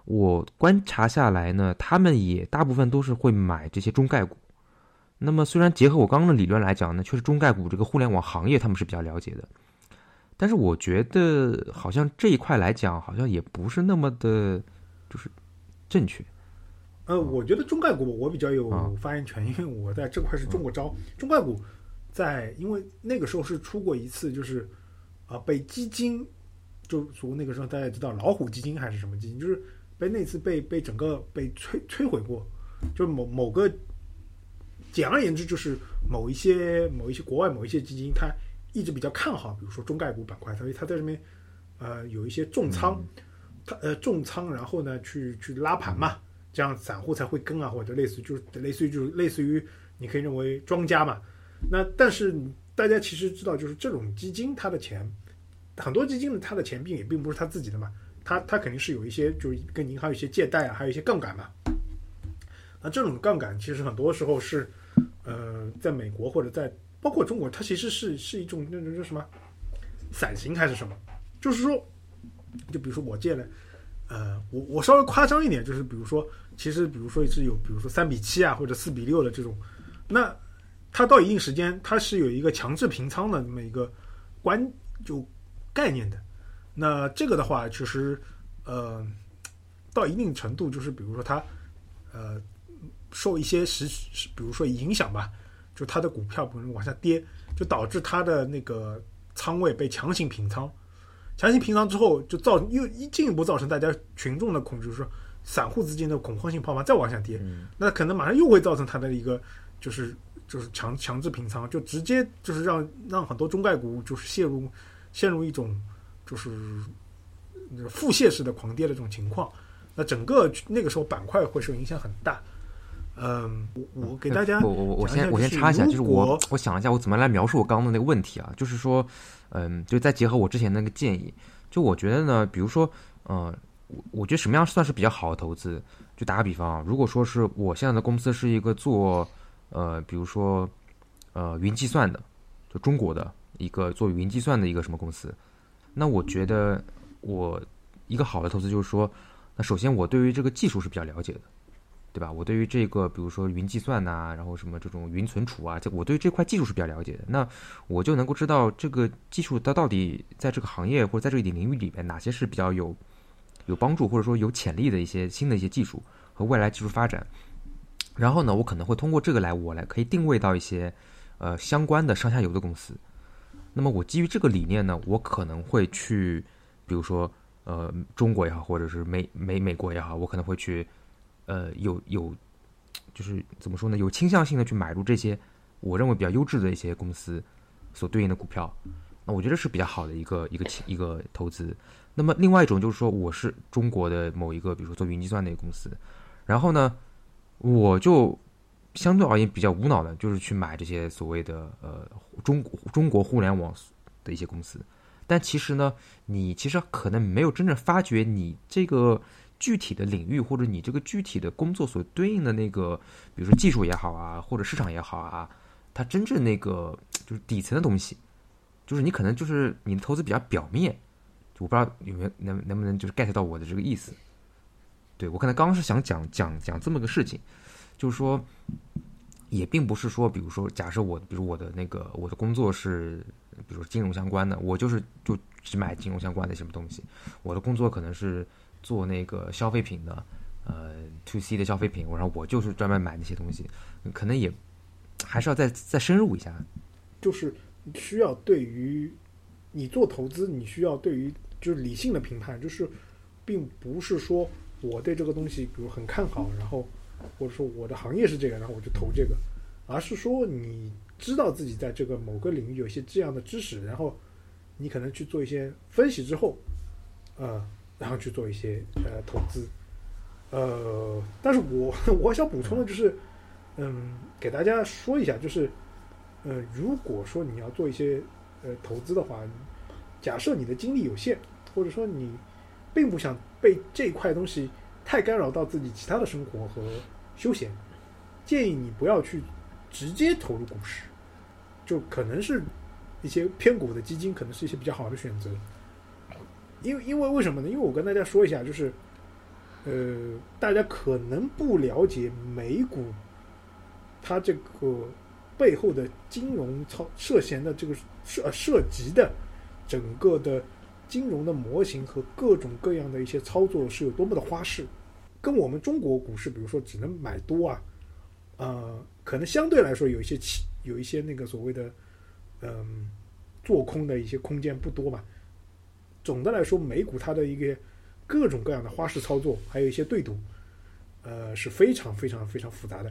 我观察下来呢，他们也大部分都是会买这些中概股。那么，虽然结合我刚刚的理论来讲呢，确实中概股这个互联网行业他们是比较了解的，但是我觉得好像这一块来讲，好像也不是那么的，就是正确。呃，我觉得中概股我比较有啊发言权，因为我在这块是中过招。中概股在因为那个时候是出过一次，就是啊、被基金就从那个时候大家也知道老虎基金还是什么基金，就是被那次被被整个被摧摧毁过，就是某某个简而言之就是某一些某一些国外某一些基金，它一直比较看好，比如说中概股板块，所以它在这边呃有一些重仓，它呃重仓，然后呢去去拉盘嘛。这样散户才会跟啊，或者类似就是类似于就是类似于你可以认为庄家嘛。那但是大家其实知道，就是这种基金它的钱，很多基金的它的钱并也并不是他自己的嘛，它它肯定是有一些就是跟银行有一些借贷啊，还有一些杠杆嘛。那这种杠杆其实很多时候是呃，在美国或者在包括中国，它其实是是一种那种叫什么伞形还是什么？就是说，就比如说我借了。呃，我我稍微夸张一点，就是比如说，其实比如说是有，比如说三比七啊，或者四比六的这种，那它到一定时间，它是有一个强制平仓的这么一个关就概念的。那这个的话，其实呃，到一定程度，就是比如说它呃受一些时，比如说影响吧，就它的股票可能往下跌，就导致它的那个仓位被强行平仓。强行平仓之后，就造又一进一步造成大家群众的恐惧，就是说散户资金的恐慌性泡沫再往下跌，那可能马上又会造成它的一个就是就是强强制平仓，就直接就是让让很多中概股就是陷入陷入一种就是那个腹泻式的狂跌的这种情况，那整个那个时候板块会受影响很大。嗯，我我给大家我我我先我先插一下，就是我我想一下我怎么来描述我刚刚的那个问题啊，就是说，嗯，就再结合我之前那个建议，就我觉得呢，比如说，呃，我我觉得什么样算是比较好的投资？就打个比方啊，如果说是我现在的公司是一个做呃，比如说呃云计算的，就中国的一个做云计算的一个什么公司，那我觉得我一个好的投资就是说，那首先我对于这个技术是比较了解的，对吧？我对于这个比如说云计算呐、然后什么这种云存储啊，这我对这块技术是比较了解的，那我就能够知道这个技术它到底在这个行业或者在这一点领域里面哪些是比较有有帮助或者说有潜力的一些新的一些技术和未来技术发展。然后呢，我可能会通过这个来，我来可以定位到一些呃相关的上下游的公司。那么我基于这个理念呢，我可能会去，比如说呃中国也好，或者是美美美国也好，我可能会去呃有有就是怎么说呢，有倾向性的去买入这些我认为比较优质的一些公司所对应的股票。那我觉得是比较好的一个一个一个投资。那么另外一种就是说，我是中国的某一个，比如说做云计算的一个公司，然后呢，我就相对而言比较无脑的，就是去买这些所谓的呃中中国互联网的一些公司。但其实呢，你其实可能没有真正发掘你这个具体的领域或者你这个具体的工作所对应的那个，比如说技术也好啊，或者市场也好啊，它真正那个就是底层的东西，就是你可能就是你的投资比较表面。我不知道有没有能能不能就是 get 到我的这个意思。对我可能刚刚是想讲讲讲这么个事情，就是说，也并不是说，比如说，假设我，比如我的那个我的工作是，比如说金融相关的，我就是就只买金融相关的什么东西。我的工作可能是做那个消费品的，呃，to C 的消费品，然后我就是专门买那些东西，可能也还是要再再深入一下。就是需要对于你做投资，你需要对于就是理性的评判，就是并不是说我对这个东西比如很看好，然后或者说我的行业是这个，然后我就投这个，而是说你知道自己在这个某个领域有一些这样的知识，然后你可能去做一些分析之后，呃，然后去做一些呃投资，呃，但是我 我想补充的就是，嗯，给大家说一下，就是呃，如果说你要做一些呃投资的话，假设你的精力有限，或者说你并不想被这块东西太干扰到自己其他的生活和休闲，建议你不要去直接投入股市，就可能是一些偏股的基金，可能是一些比较好的选择。因为因为为什么呢？因为我跟大家说一下，就是呃，大家可能不了解美股它这个背后的金融操涉嫌的这个涉涉及的整个的金融的模型和各种各样的一些操作是有多么的花式，跟我们中国股市，比如说只能买多啊，呃，可能相对来说有一些起有一些那个所谓的嗯做空的一些空间不多嘛。总的来说，美股它的一个各种各样的花式操作，还有一些对赌，呃，是非常非常非常复杂的。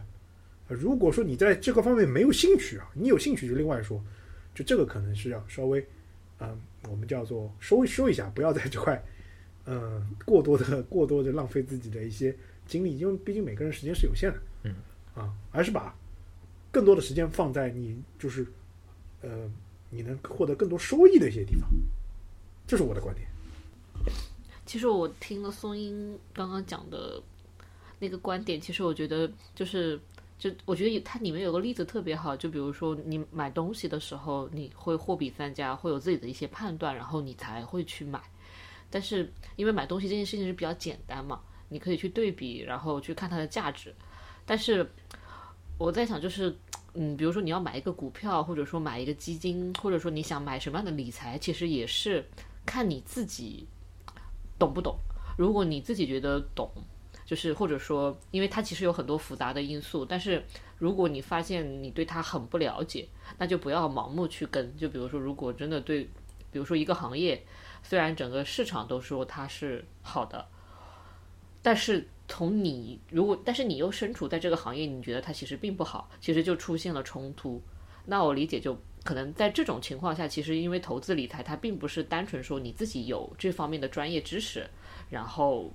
呃如果说你在这个方面没有兴趣啊，你有兴趣就另外说，就这个可能是要稍微，嗯、我们叫做收一收一下，不要在这块，嗯、过多的过多的浪费自己的一些精力，因为毕竟每个人时间是有限的，嗯，啊，而是把更多的时间放在你就是，呃，你能获得更多收益的一些地方，这是我的观点。其实我听了宋英刚刚讲的那个观点，其实我觉得就是，就我觉得它里面有个例子特别好，就比如说你买东西的时候，你会货比三家，会有自己的一些判断，然后你才会去买。但是因为买东西这件事情是比较简单嘛，你可以去对比，然后去看它的价值。但是我在想，就是嗯，比如说你要买一个股票，或者说买一个基金，或者说你想买什么样的理财，其实也是看你自己懂不懂。如果你自己觉得懂，就是或者说，因为它其实有很多复杂的因素，但是如果你发现你对它很不了解，那就不要盲目去跟。就比如说，如果真的对，比如说一个行业，虽然整个市场都说它是好的，但是从你如果，但是你又身处在这个行业，你觉得它其实并不好，其实就出现了冲突。那我理解就可能在这种情况下，其实因为投资理财，它并不是单纯说你自己有这方面的专业知识，然后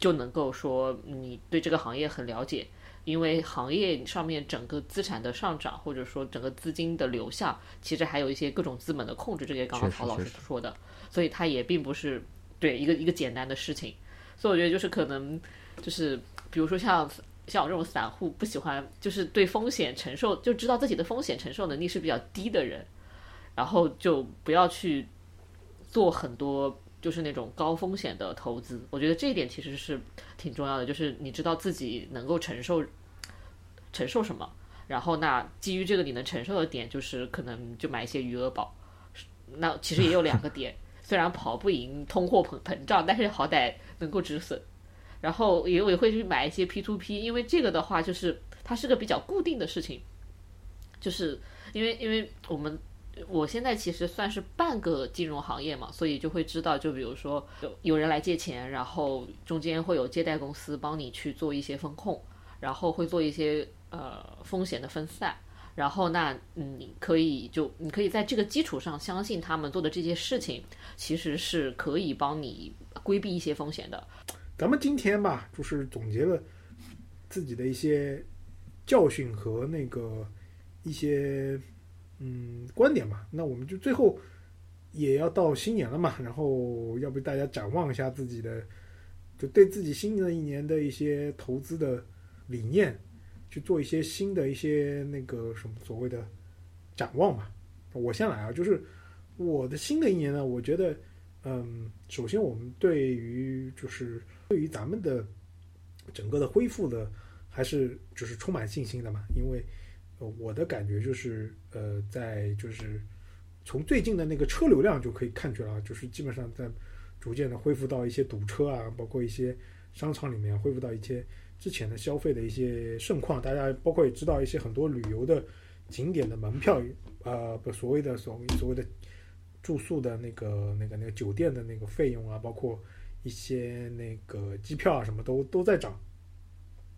就能够说你对这个行业很了解。因为行业上面整个资产的上涨，或者说整个资金的流向，其实还有一些各种资本的控制，这些刚刚曹老师说的，所以它也并不是对一个一个简单的事情。所以我觉得就是可能就是比如说像像我这种散户不喜欢就是对风险承受就知道自己的风险承受能力是比较低的人，然后就不要去做很多就是那种高风险的投资。我觉得这一点其实是挺重要的，就是你知道自己能够承受承受什么，然后那基于这个你能承受的点，就是可能就买一些余额宝。那其实也有两个点，虽然跑不赢通货膨膨胀，但是好歹能够止损。然后也也会去买一些 P to P，因为这个的话就是它是个比较固定的事情，就是因为因为我们我现在其实算是半个金融行业嘛，所以就会知道，就比如说有有人来借钱，然后中间会有借贷公司帮你去做一些风控，然后会做一些呃风险的分散。然后那嗯，你可以就你可以在这个基础上相信他们做的这些事情，其实是可以帮你规避一些风险的。咱们今天吧，就是总结了自己的一些教训和那个一些嗯观点嘛。那我们就最后也要到新年了嘛，然后要不大家展望一下自己的，就对自己新的一年的一些投资的理念。去做一些新的一些那个什么所谓的展望嘛？我先来啊，就是我的新的一年呢，我觉得，嗯，首先我们对于就是对于咱们的整个的恢复的，还是就是充满信心的嘛。因为我的感觉就是，呃，在就是从最近的那个车流量就可以看出来，就是基本上在逐渐的恢复到一些堵车啊，包括一些商场里面恢复到一些。之前的消费的一些盛况，大家包括也知道一些很多旅游的景点的门票，呃，不所谓的所所谓的住宿的那个那个那个酒店的那个费用啊，包括一些那个机票啊，什么都都在涨。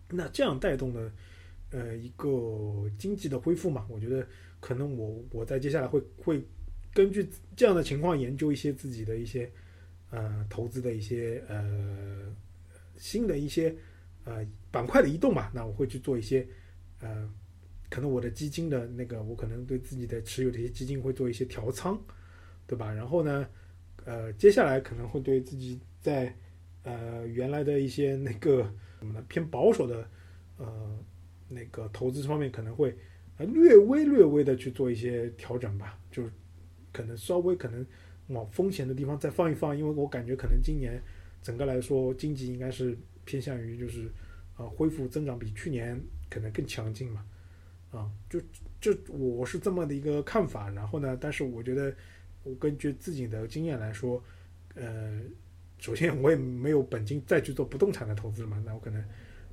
那这样带动的呃一个经济的恢复嘛，我觉得可能我我在接下来会会根据这样的情况研究一些自己的一些呃投资的一些呃新的一些。呃，板块的移动嘛，那我会去做一些，呃，可能我的基金的那个，我可能对自己的持有的一些基金会做一些调仓，对吧？然后呢，呃，接下来可能会对自己在呃原来的一些那个什么呢偏保守的呃那个投资方面，可能会略微略微的去做一些调整吧，就是可能稍微可能往风险的地方再放一放，因为我感觉可能今年整个来说经济应该是。偏向于就是，呃，恢复增长比去年可能更强劲嘛，啊，就就我是这么的一个看法。然后呢，但是我觉得，我根据自己的经验来说，呃，首先我也没有本金再去做不动产的投资了嘛，那我可能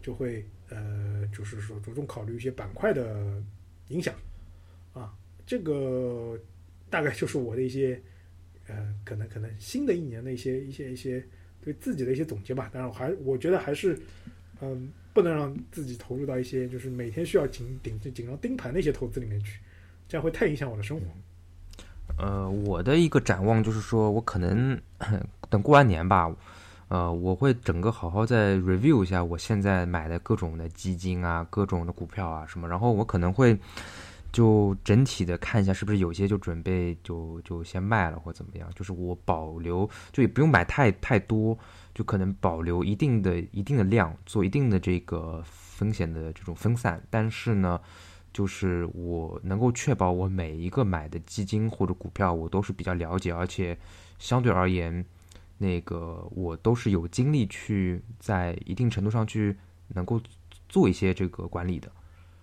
就会呃，就是说着重考虑一些板块的影响，啊，这个大概就是我的一些呃，可能可能新的一年的一些一些一些。对自己的一些总结吧，当然我还我觉得还是，嗯，不能让自己投入到一些就是每天需要紧盯着紧张盯盘的一些投资里面去，这样会太影响我的生活。呃，我的一个展望就是说，我可能 等过完年吧，呃，我会整个好好再 review 一下我现在买的各种的基金啊，各种的股票啊什么，然后我可能会。就整体的看一下，是不是有些就准备就就先卖了或怎么样？就是我保留，就也不用买太太多，就可能保留一定的一定的量，做一定的这个风险的这种分散。但是呢，就是我能够确保我每一个买的基金或者股票，我都是比较了解，而且相对而言，那个我都是有精力去在一定程度上去能够做一些这个管理的。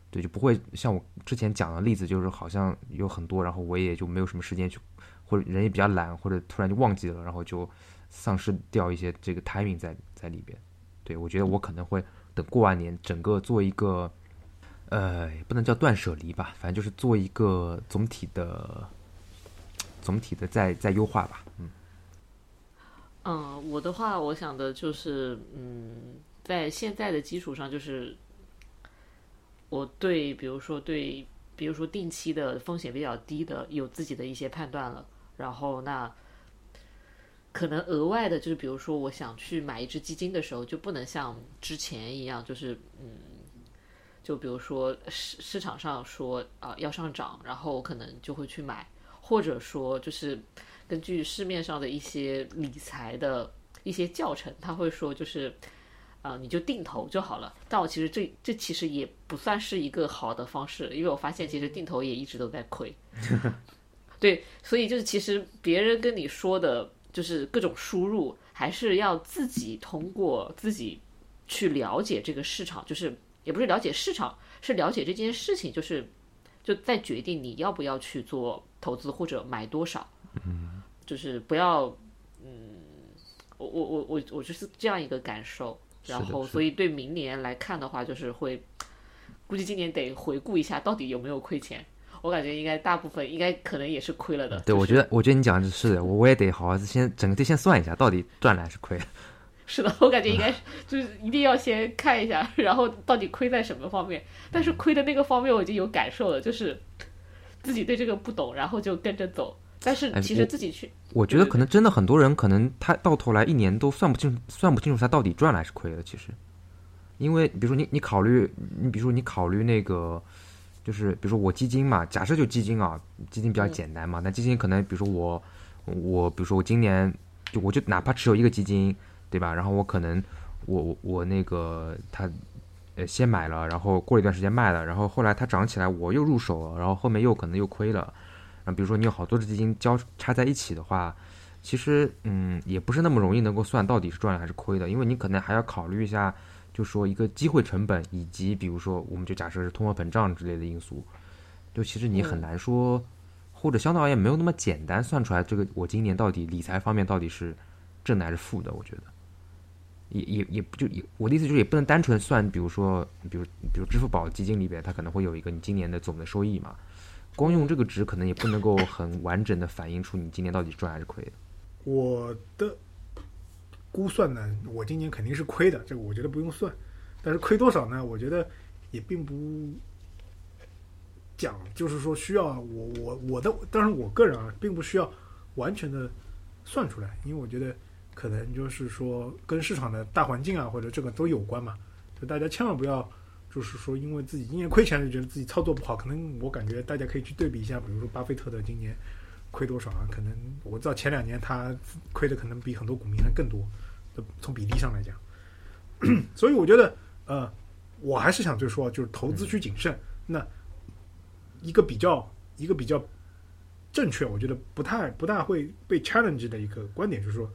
对，就不会像我之前讲的例子，就是好像有很多，然后我也就没有什么时间去，或者人也比较懒，或者突然就忘记了，然后就丧失掉一些这个 timing 在在里边。对我觉得我可能会等过完年，整个做一个，呃，不能叫断舍离吧，反正就是做一个总体的，总体的再再优化吧。嗯，嗯，我的话，我想的就是，嗯，在现在的基础上，就是。我对，比如说对，比如说定期的风险比较低的，有自己的一些判断了。然后那可能额外的，就是比如说我想去买一只基金的时候，就不能像之前一样，就是嗯，就比如说市市场上说啊要上涨，然后我可能就会去买，或者说就是根据市面上的一些理财的一些教程，他会说就是，呃，你就定投就好了。但我其实这这其实也不算是一个好的方式，因为我发现其实定投也一直都在亏。对，所以就是其实别人跟你说的，就是各种输入，还是要自己通过自己去了解这个市场，就是也不是了解市场，是了解这件事情，就是就再决定你要不要去做投资或者买多少。嗯，就是不要，嗯，我我我我我就是这样一个感受。然后，所以对明年来看的话，就是会估计今年得回顾一下到底有没有亏钱。我感觉应该大部分应该可能也是亏了的。对，就是我觉得，我觉得你讲的是的，我我也得好好先整个得先算一下，到底赚了还是亏了。是的，我感觉应该是就是一定要先看一下，然后到底亏在什么方面。但是亏的那个方面我已经有感受了，就是自己对这个不懂，然后就跟着走。但是哎其实自己去，我觉得可能真的很多人，可能他到头来一年都算不清，算不清楚他到底赚了还是亏了。其实，因为比如说你你考虑，你比如说你考虑那个，就是比如说我基金嘛，假设就基金啊，基金比较简单嘛，那基金可能比如说我我比如说我今年就我就哪怕持有一个基金，对吧？然后我可能我我我那个他呃先买了，然后过了一段时间卖了，然后后来它涨起来我又入手了，然后后面又可能又亏了。啊，比如说你有好多只基金交叉在一起的话，其实嗯也不是那么容易能够算到底是赚了还是亏的，因为你可能还要考虑一下，就说一个机会成本以及比如说我们就假设是通货膨胀之类的因素，就其实你很嗯难说，或者相对而言没有那么简单算出来这个我今年到底理财方面到底是正的还是负的，我觉得。也也也不就也，我的意思就是也不能单纯算，比如说，比如比如支付宝基金里边，它可能会有一个你今年的总的收益嘛，光用这个值可能也不能够很完整的反映出你今年到底赚还是亏的。我的估算呢，我今年肯定是亏的，这个我觉得不用算。但是亏多少呢？我觉得也并不讲，就是说需要我我我的，当然我个人啊，并不需要完全的算出来，因为我觉得可能就是说跟市场的大环境啊或者这个都有关嘛，就大家千万不要。就是说，因为自己今年亏钱就觉得自己操作不好，可能我感觉大家可以去对比一下，比如说巴菲特的今年亏多少啊？可能我知道前两年他亏的可能比很多股民还更多，的从比例上来讲。所以我觉得，呃，我还是想就说，就是投资需谨慎。那一个比较一个比较正确，我觉得不太不大会被 challenge 的一个观点就是说，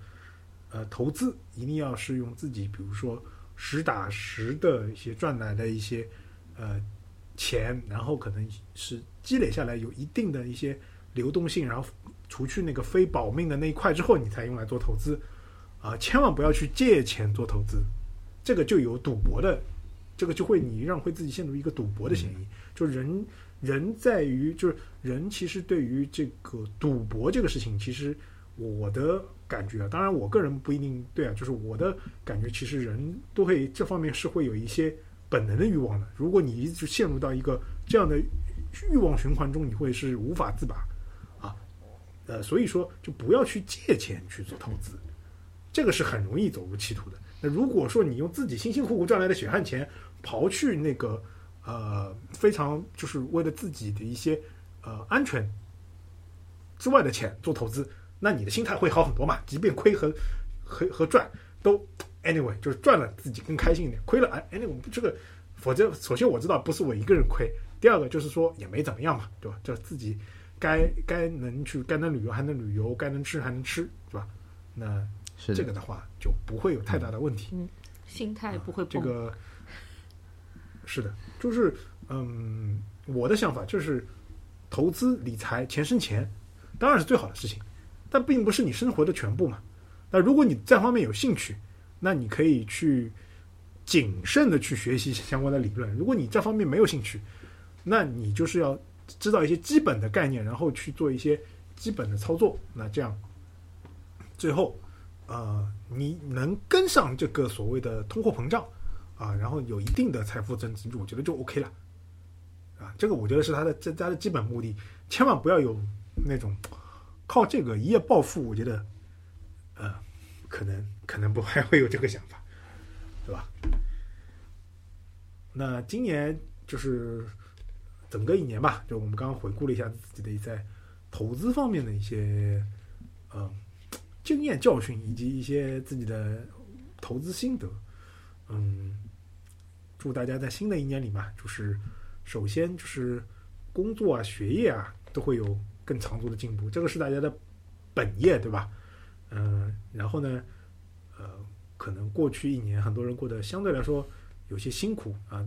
呃，投资一定要是用自己，比如说实打实的一些赚来的一些呃钱，然后可能是积累下来有一定的一些流动性，然后除去那个非保命的那一块之后，你才用来做投资啊、千万不要去借钱做投资，这个就有赌博的，这个就会你让会自己陷入一个赌博的嫌疑。就人人在于就是人其实对于这个赌博这个事情，其实我的感觉啊，当然我个人不一定对啊，就是我的感觉，其实人都会这方面是会有一些本能的欲望的。如果你一直陷入到一个这样的欲望循环中，你会是无法自拔啊。呃，所以说就不要去借钱去做投资，这个是很容易走入歧途的。那如果说你用自己辛辛苦苦赚来的血汗钱，刨去那个呃非常就是为了自己的一些呃安全之外的钱做投资，那你的心态会好很多嘛。即便亏和和和赚都 anyway，就是赚了自己更开心一点，亏了哎 anyway 这个，否则首先我知道不是我一个人亏，第二个就是说也没怎么样嘛，对吧？就是自己该该能去该能旅游还能旅游，该能吃还能吃，是吧？那是，这个的话就不会有太大的问题。嗯心态不会崩。这个 是的，就是嗯，我的想法就是投资理财钱生钱，当然是最好的事情，但并不是你生活的全部嘛。那如果你这方面有兴趣，那你可以去谨慎的去学习相关的理论。如果你这方面没有兴趣，那你就是要知道一些基本的概念，然后去做一些基本的操作。那这样最后呃，你能跟上这个所谓的通货膨胀啊，然后有一定的财富增值，我觉得就 OK 了啊。这个我觉得是它的这它的基本目的，千万不要有那种靠这个一夜暴富，我觉得呃，可能可能不还会有这个想法，对吧？那今年就是整个一年吧，就我们刚刚回顾了一下自己的在投资方面的一些呃经验教训以及一些自己的投资心得。嗯，祝大家在新的一年里嘛，就是首先就是工作啊、学业啊都会有更长足的进步，这个是大家的本业，对吧？嗯，然后呢，呃，可能过去一年很多人过得相对来说有些辛苦啊，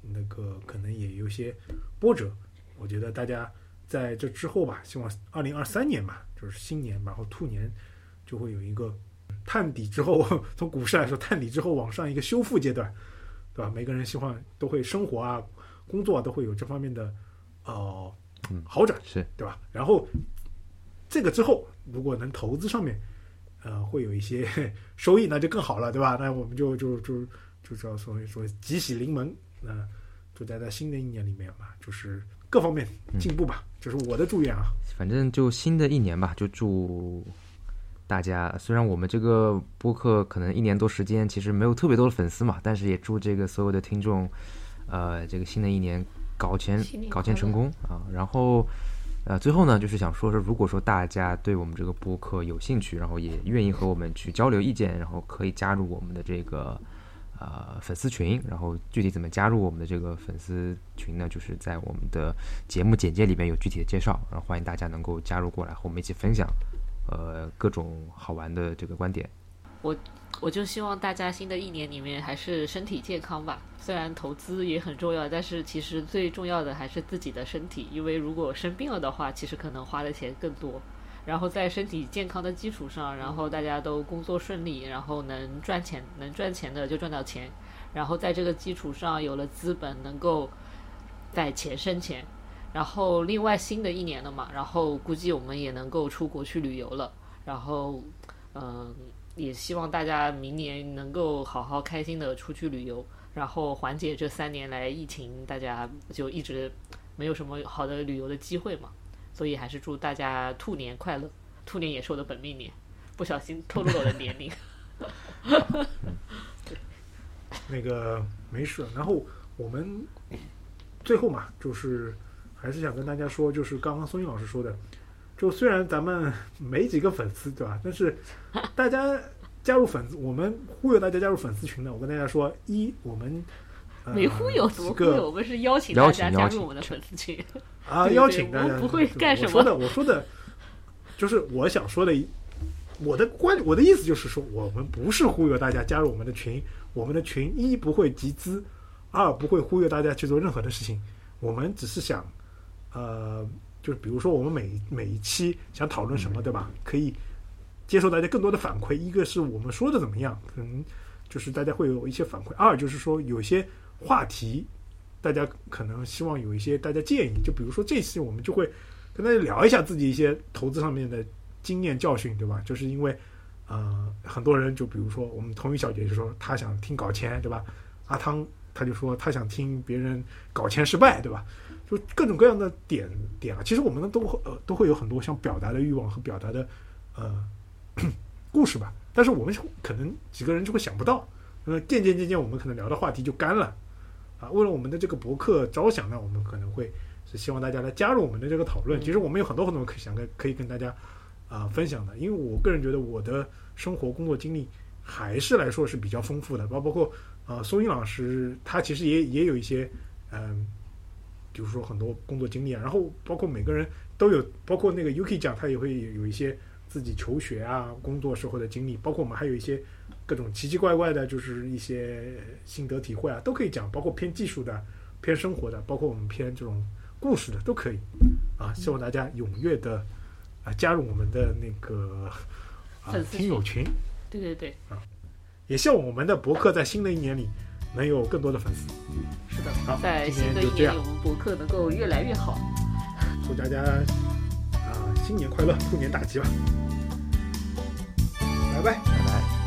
那个可能也有些波折。我觉得大家在这之后吧，希望二零二三年吧，就是新年，然后兔年就会有一个探底之后，从股市来说，探底之后往上一个修复阶段，对吧？每个人希望都会生活啊、工作啊都会有这方面的呃嗯好转，是对吧？然后这个之后，如果能投资上面，呃，会有一些 收益，那就更好了，对吧？那我们就就就就叫所谓说吉喜临门。那祝大家在新的一年里面嘛，就是各方面进步吧，这是我的祝愿啊。反正就新的一年吧，就祝大家。虽然我们这个播客可能一年多时间，其实没有特别多的粉丝嘛，但是也祝这个所有的听众，呃，这个新的一年搞钱搞钱成功啊。然后，呃，最后呢，就是想说说，如果说大家对我们这个播客有兴趣，然后也愿意和我们去交流意见，然后可以加入我们的这个。呃，粉丝群，然后具体怎么加入我们的这个粉丝群呢？就是在我们的节目简介里面有具体的介绍，然后欢迎大家能够加入过来和我们一起分享，呃，各种好玩的这个观点。我我就希望大家新的一年里面还是身体健康吧。虽然投资也很重要，但是其实最重要的还是自己的身体，因为如果生病了的话，其实可能花的钱更多。然后在身体健康的基础上，然后大家都工作顺利，然后能赚钱，能赚钱的就赚到钱，然后在这个基础上有了资本，能够在钱生钱。然后另外新的一年了嘛，然后估计我们也能够出国去旅游了。然后，嗯、也希望大家明年能够好好开心的出去旅游，然后缓解这三年来疫情，大家就一直没有什么好的旅游的机会嘛。所以还是祝大家兔年快乐，兔年也是我的本命年，不小心透露了我的年龄。那个没事。然后我们最后嘛，就是还是想跟大家说，就是刚刚松英老师说的，就虽然咱们没几个粉丝，对吧？但是 大家加入粉丝，我们忽悠大家加入粉丝群呢。我跟大家说，一我们、呃、没忽悠，怎么忽悠？个我们是邀请大家加入我们的粉丝群。啊，邀请大家。不会干什么我说的，我说的，就是我想说的一，我的观，我的意思就是说，我们不是忽悠大家加入我们的群，我们的群一不会集资，二不会忽悠大家去做任何的事情，我们只是想，呃，就是比如说我们每每一期想讨论什么，对吧？可以接受大家更多的反馈，一个是我们说的怎么样，可能就是大家会有一些反馈；二就是说有些话题，大家可能希望有一些大家建议，就比如说这次我们就会跟大家聊一下自己一些投资上面的经验教训，对吧？就是因为呃，很多人就比如说我们童宇小姐就说她想听搞钱，对吧？阿汤他就说他想听别人搞钱失败，对吧？就各种各样的点点啊，其实我们都会呃都会有很多想表达的欲望和表达的呃 故事吧，但是我们可能几个人就会想不到，那么，渐渐渐渐我们可能聊的话题就干了啊。为了我们的这个博客着想呢，我们可能会是希望大家来加入我们的这个讨论。嗯其实我们有很多很多可以想跟可以跟大家啊、分享的，因为我个人觉得我的生活工作经历还是来说是比较丰富的，包包括啊松英老师他其实也也有一些嗯、比如说很多工作经历啊，然后包括每个人都有，包括那个 UK 讲他也会有一些自己求学啊、工作时候的经历，包括我们还有一些各种奇奇怪怪的，就是一些心得体会啊，都可以讲，包括偏技术的、偏生活的，包括我们偏这种故事的都可以啊。希望大家踊跃的啊加入我们的那个啊粉丝听友群，对对对啊，也希望我们的博客在新的一年里能有更多的粉丝。是的好，在今新的一年里，我们博客能够越来越好。祝大家啊新年快乐，兔年大吉吧！拜拜。拜拜。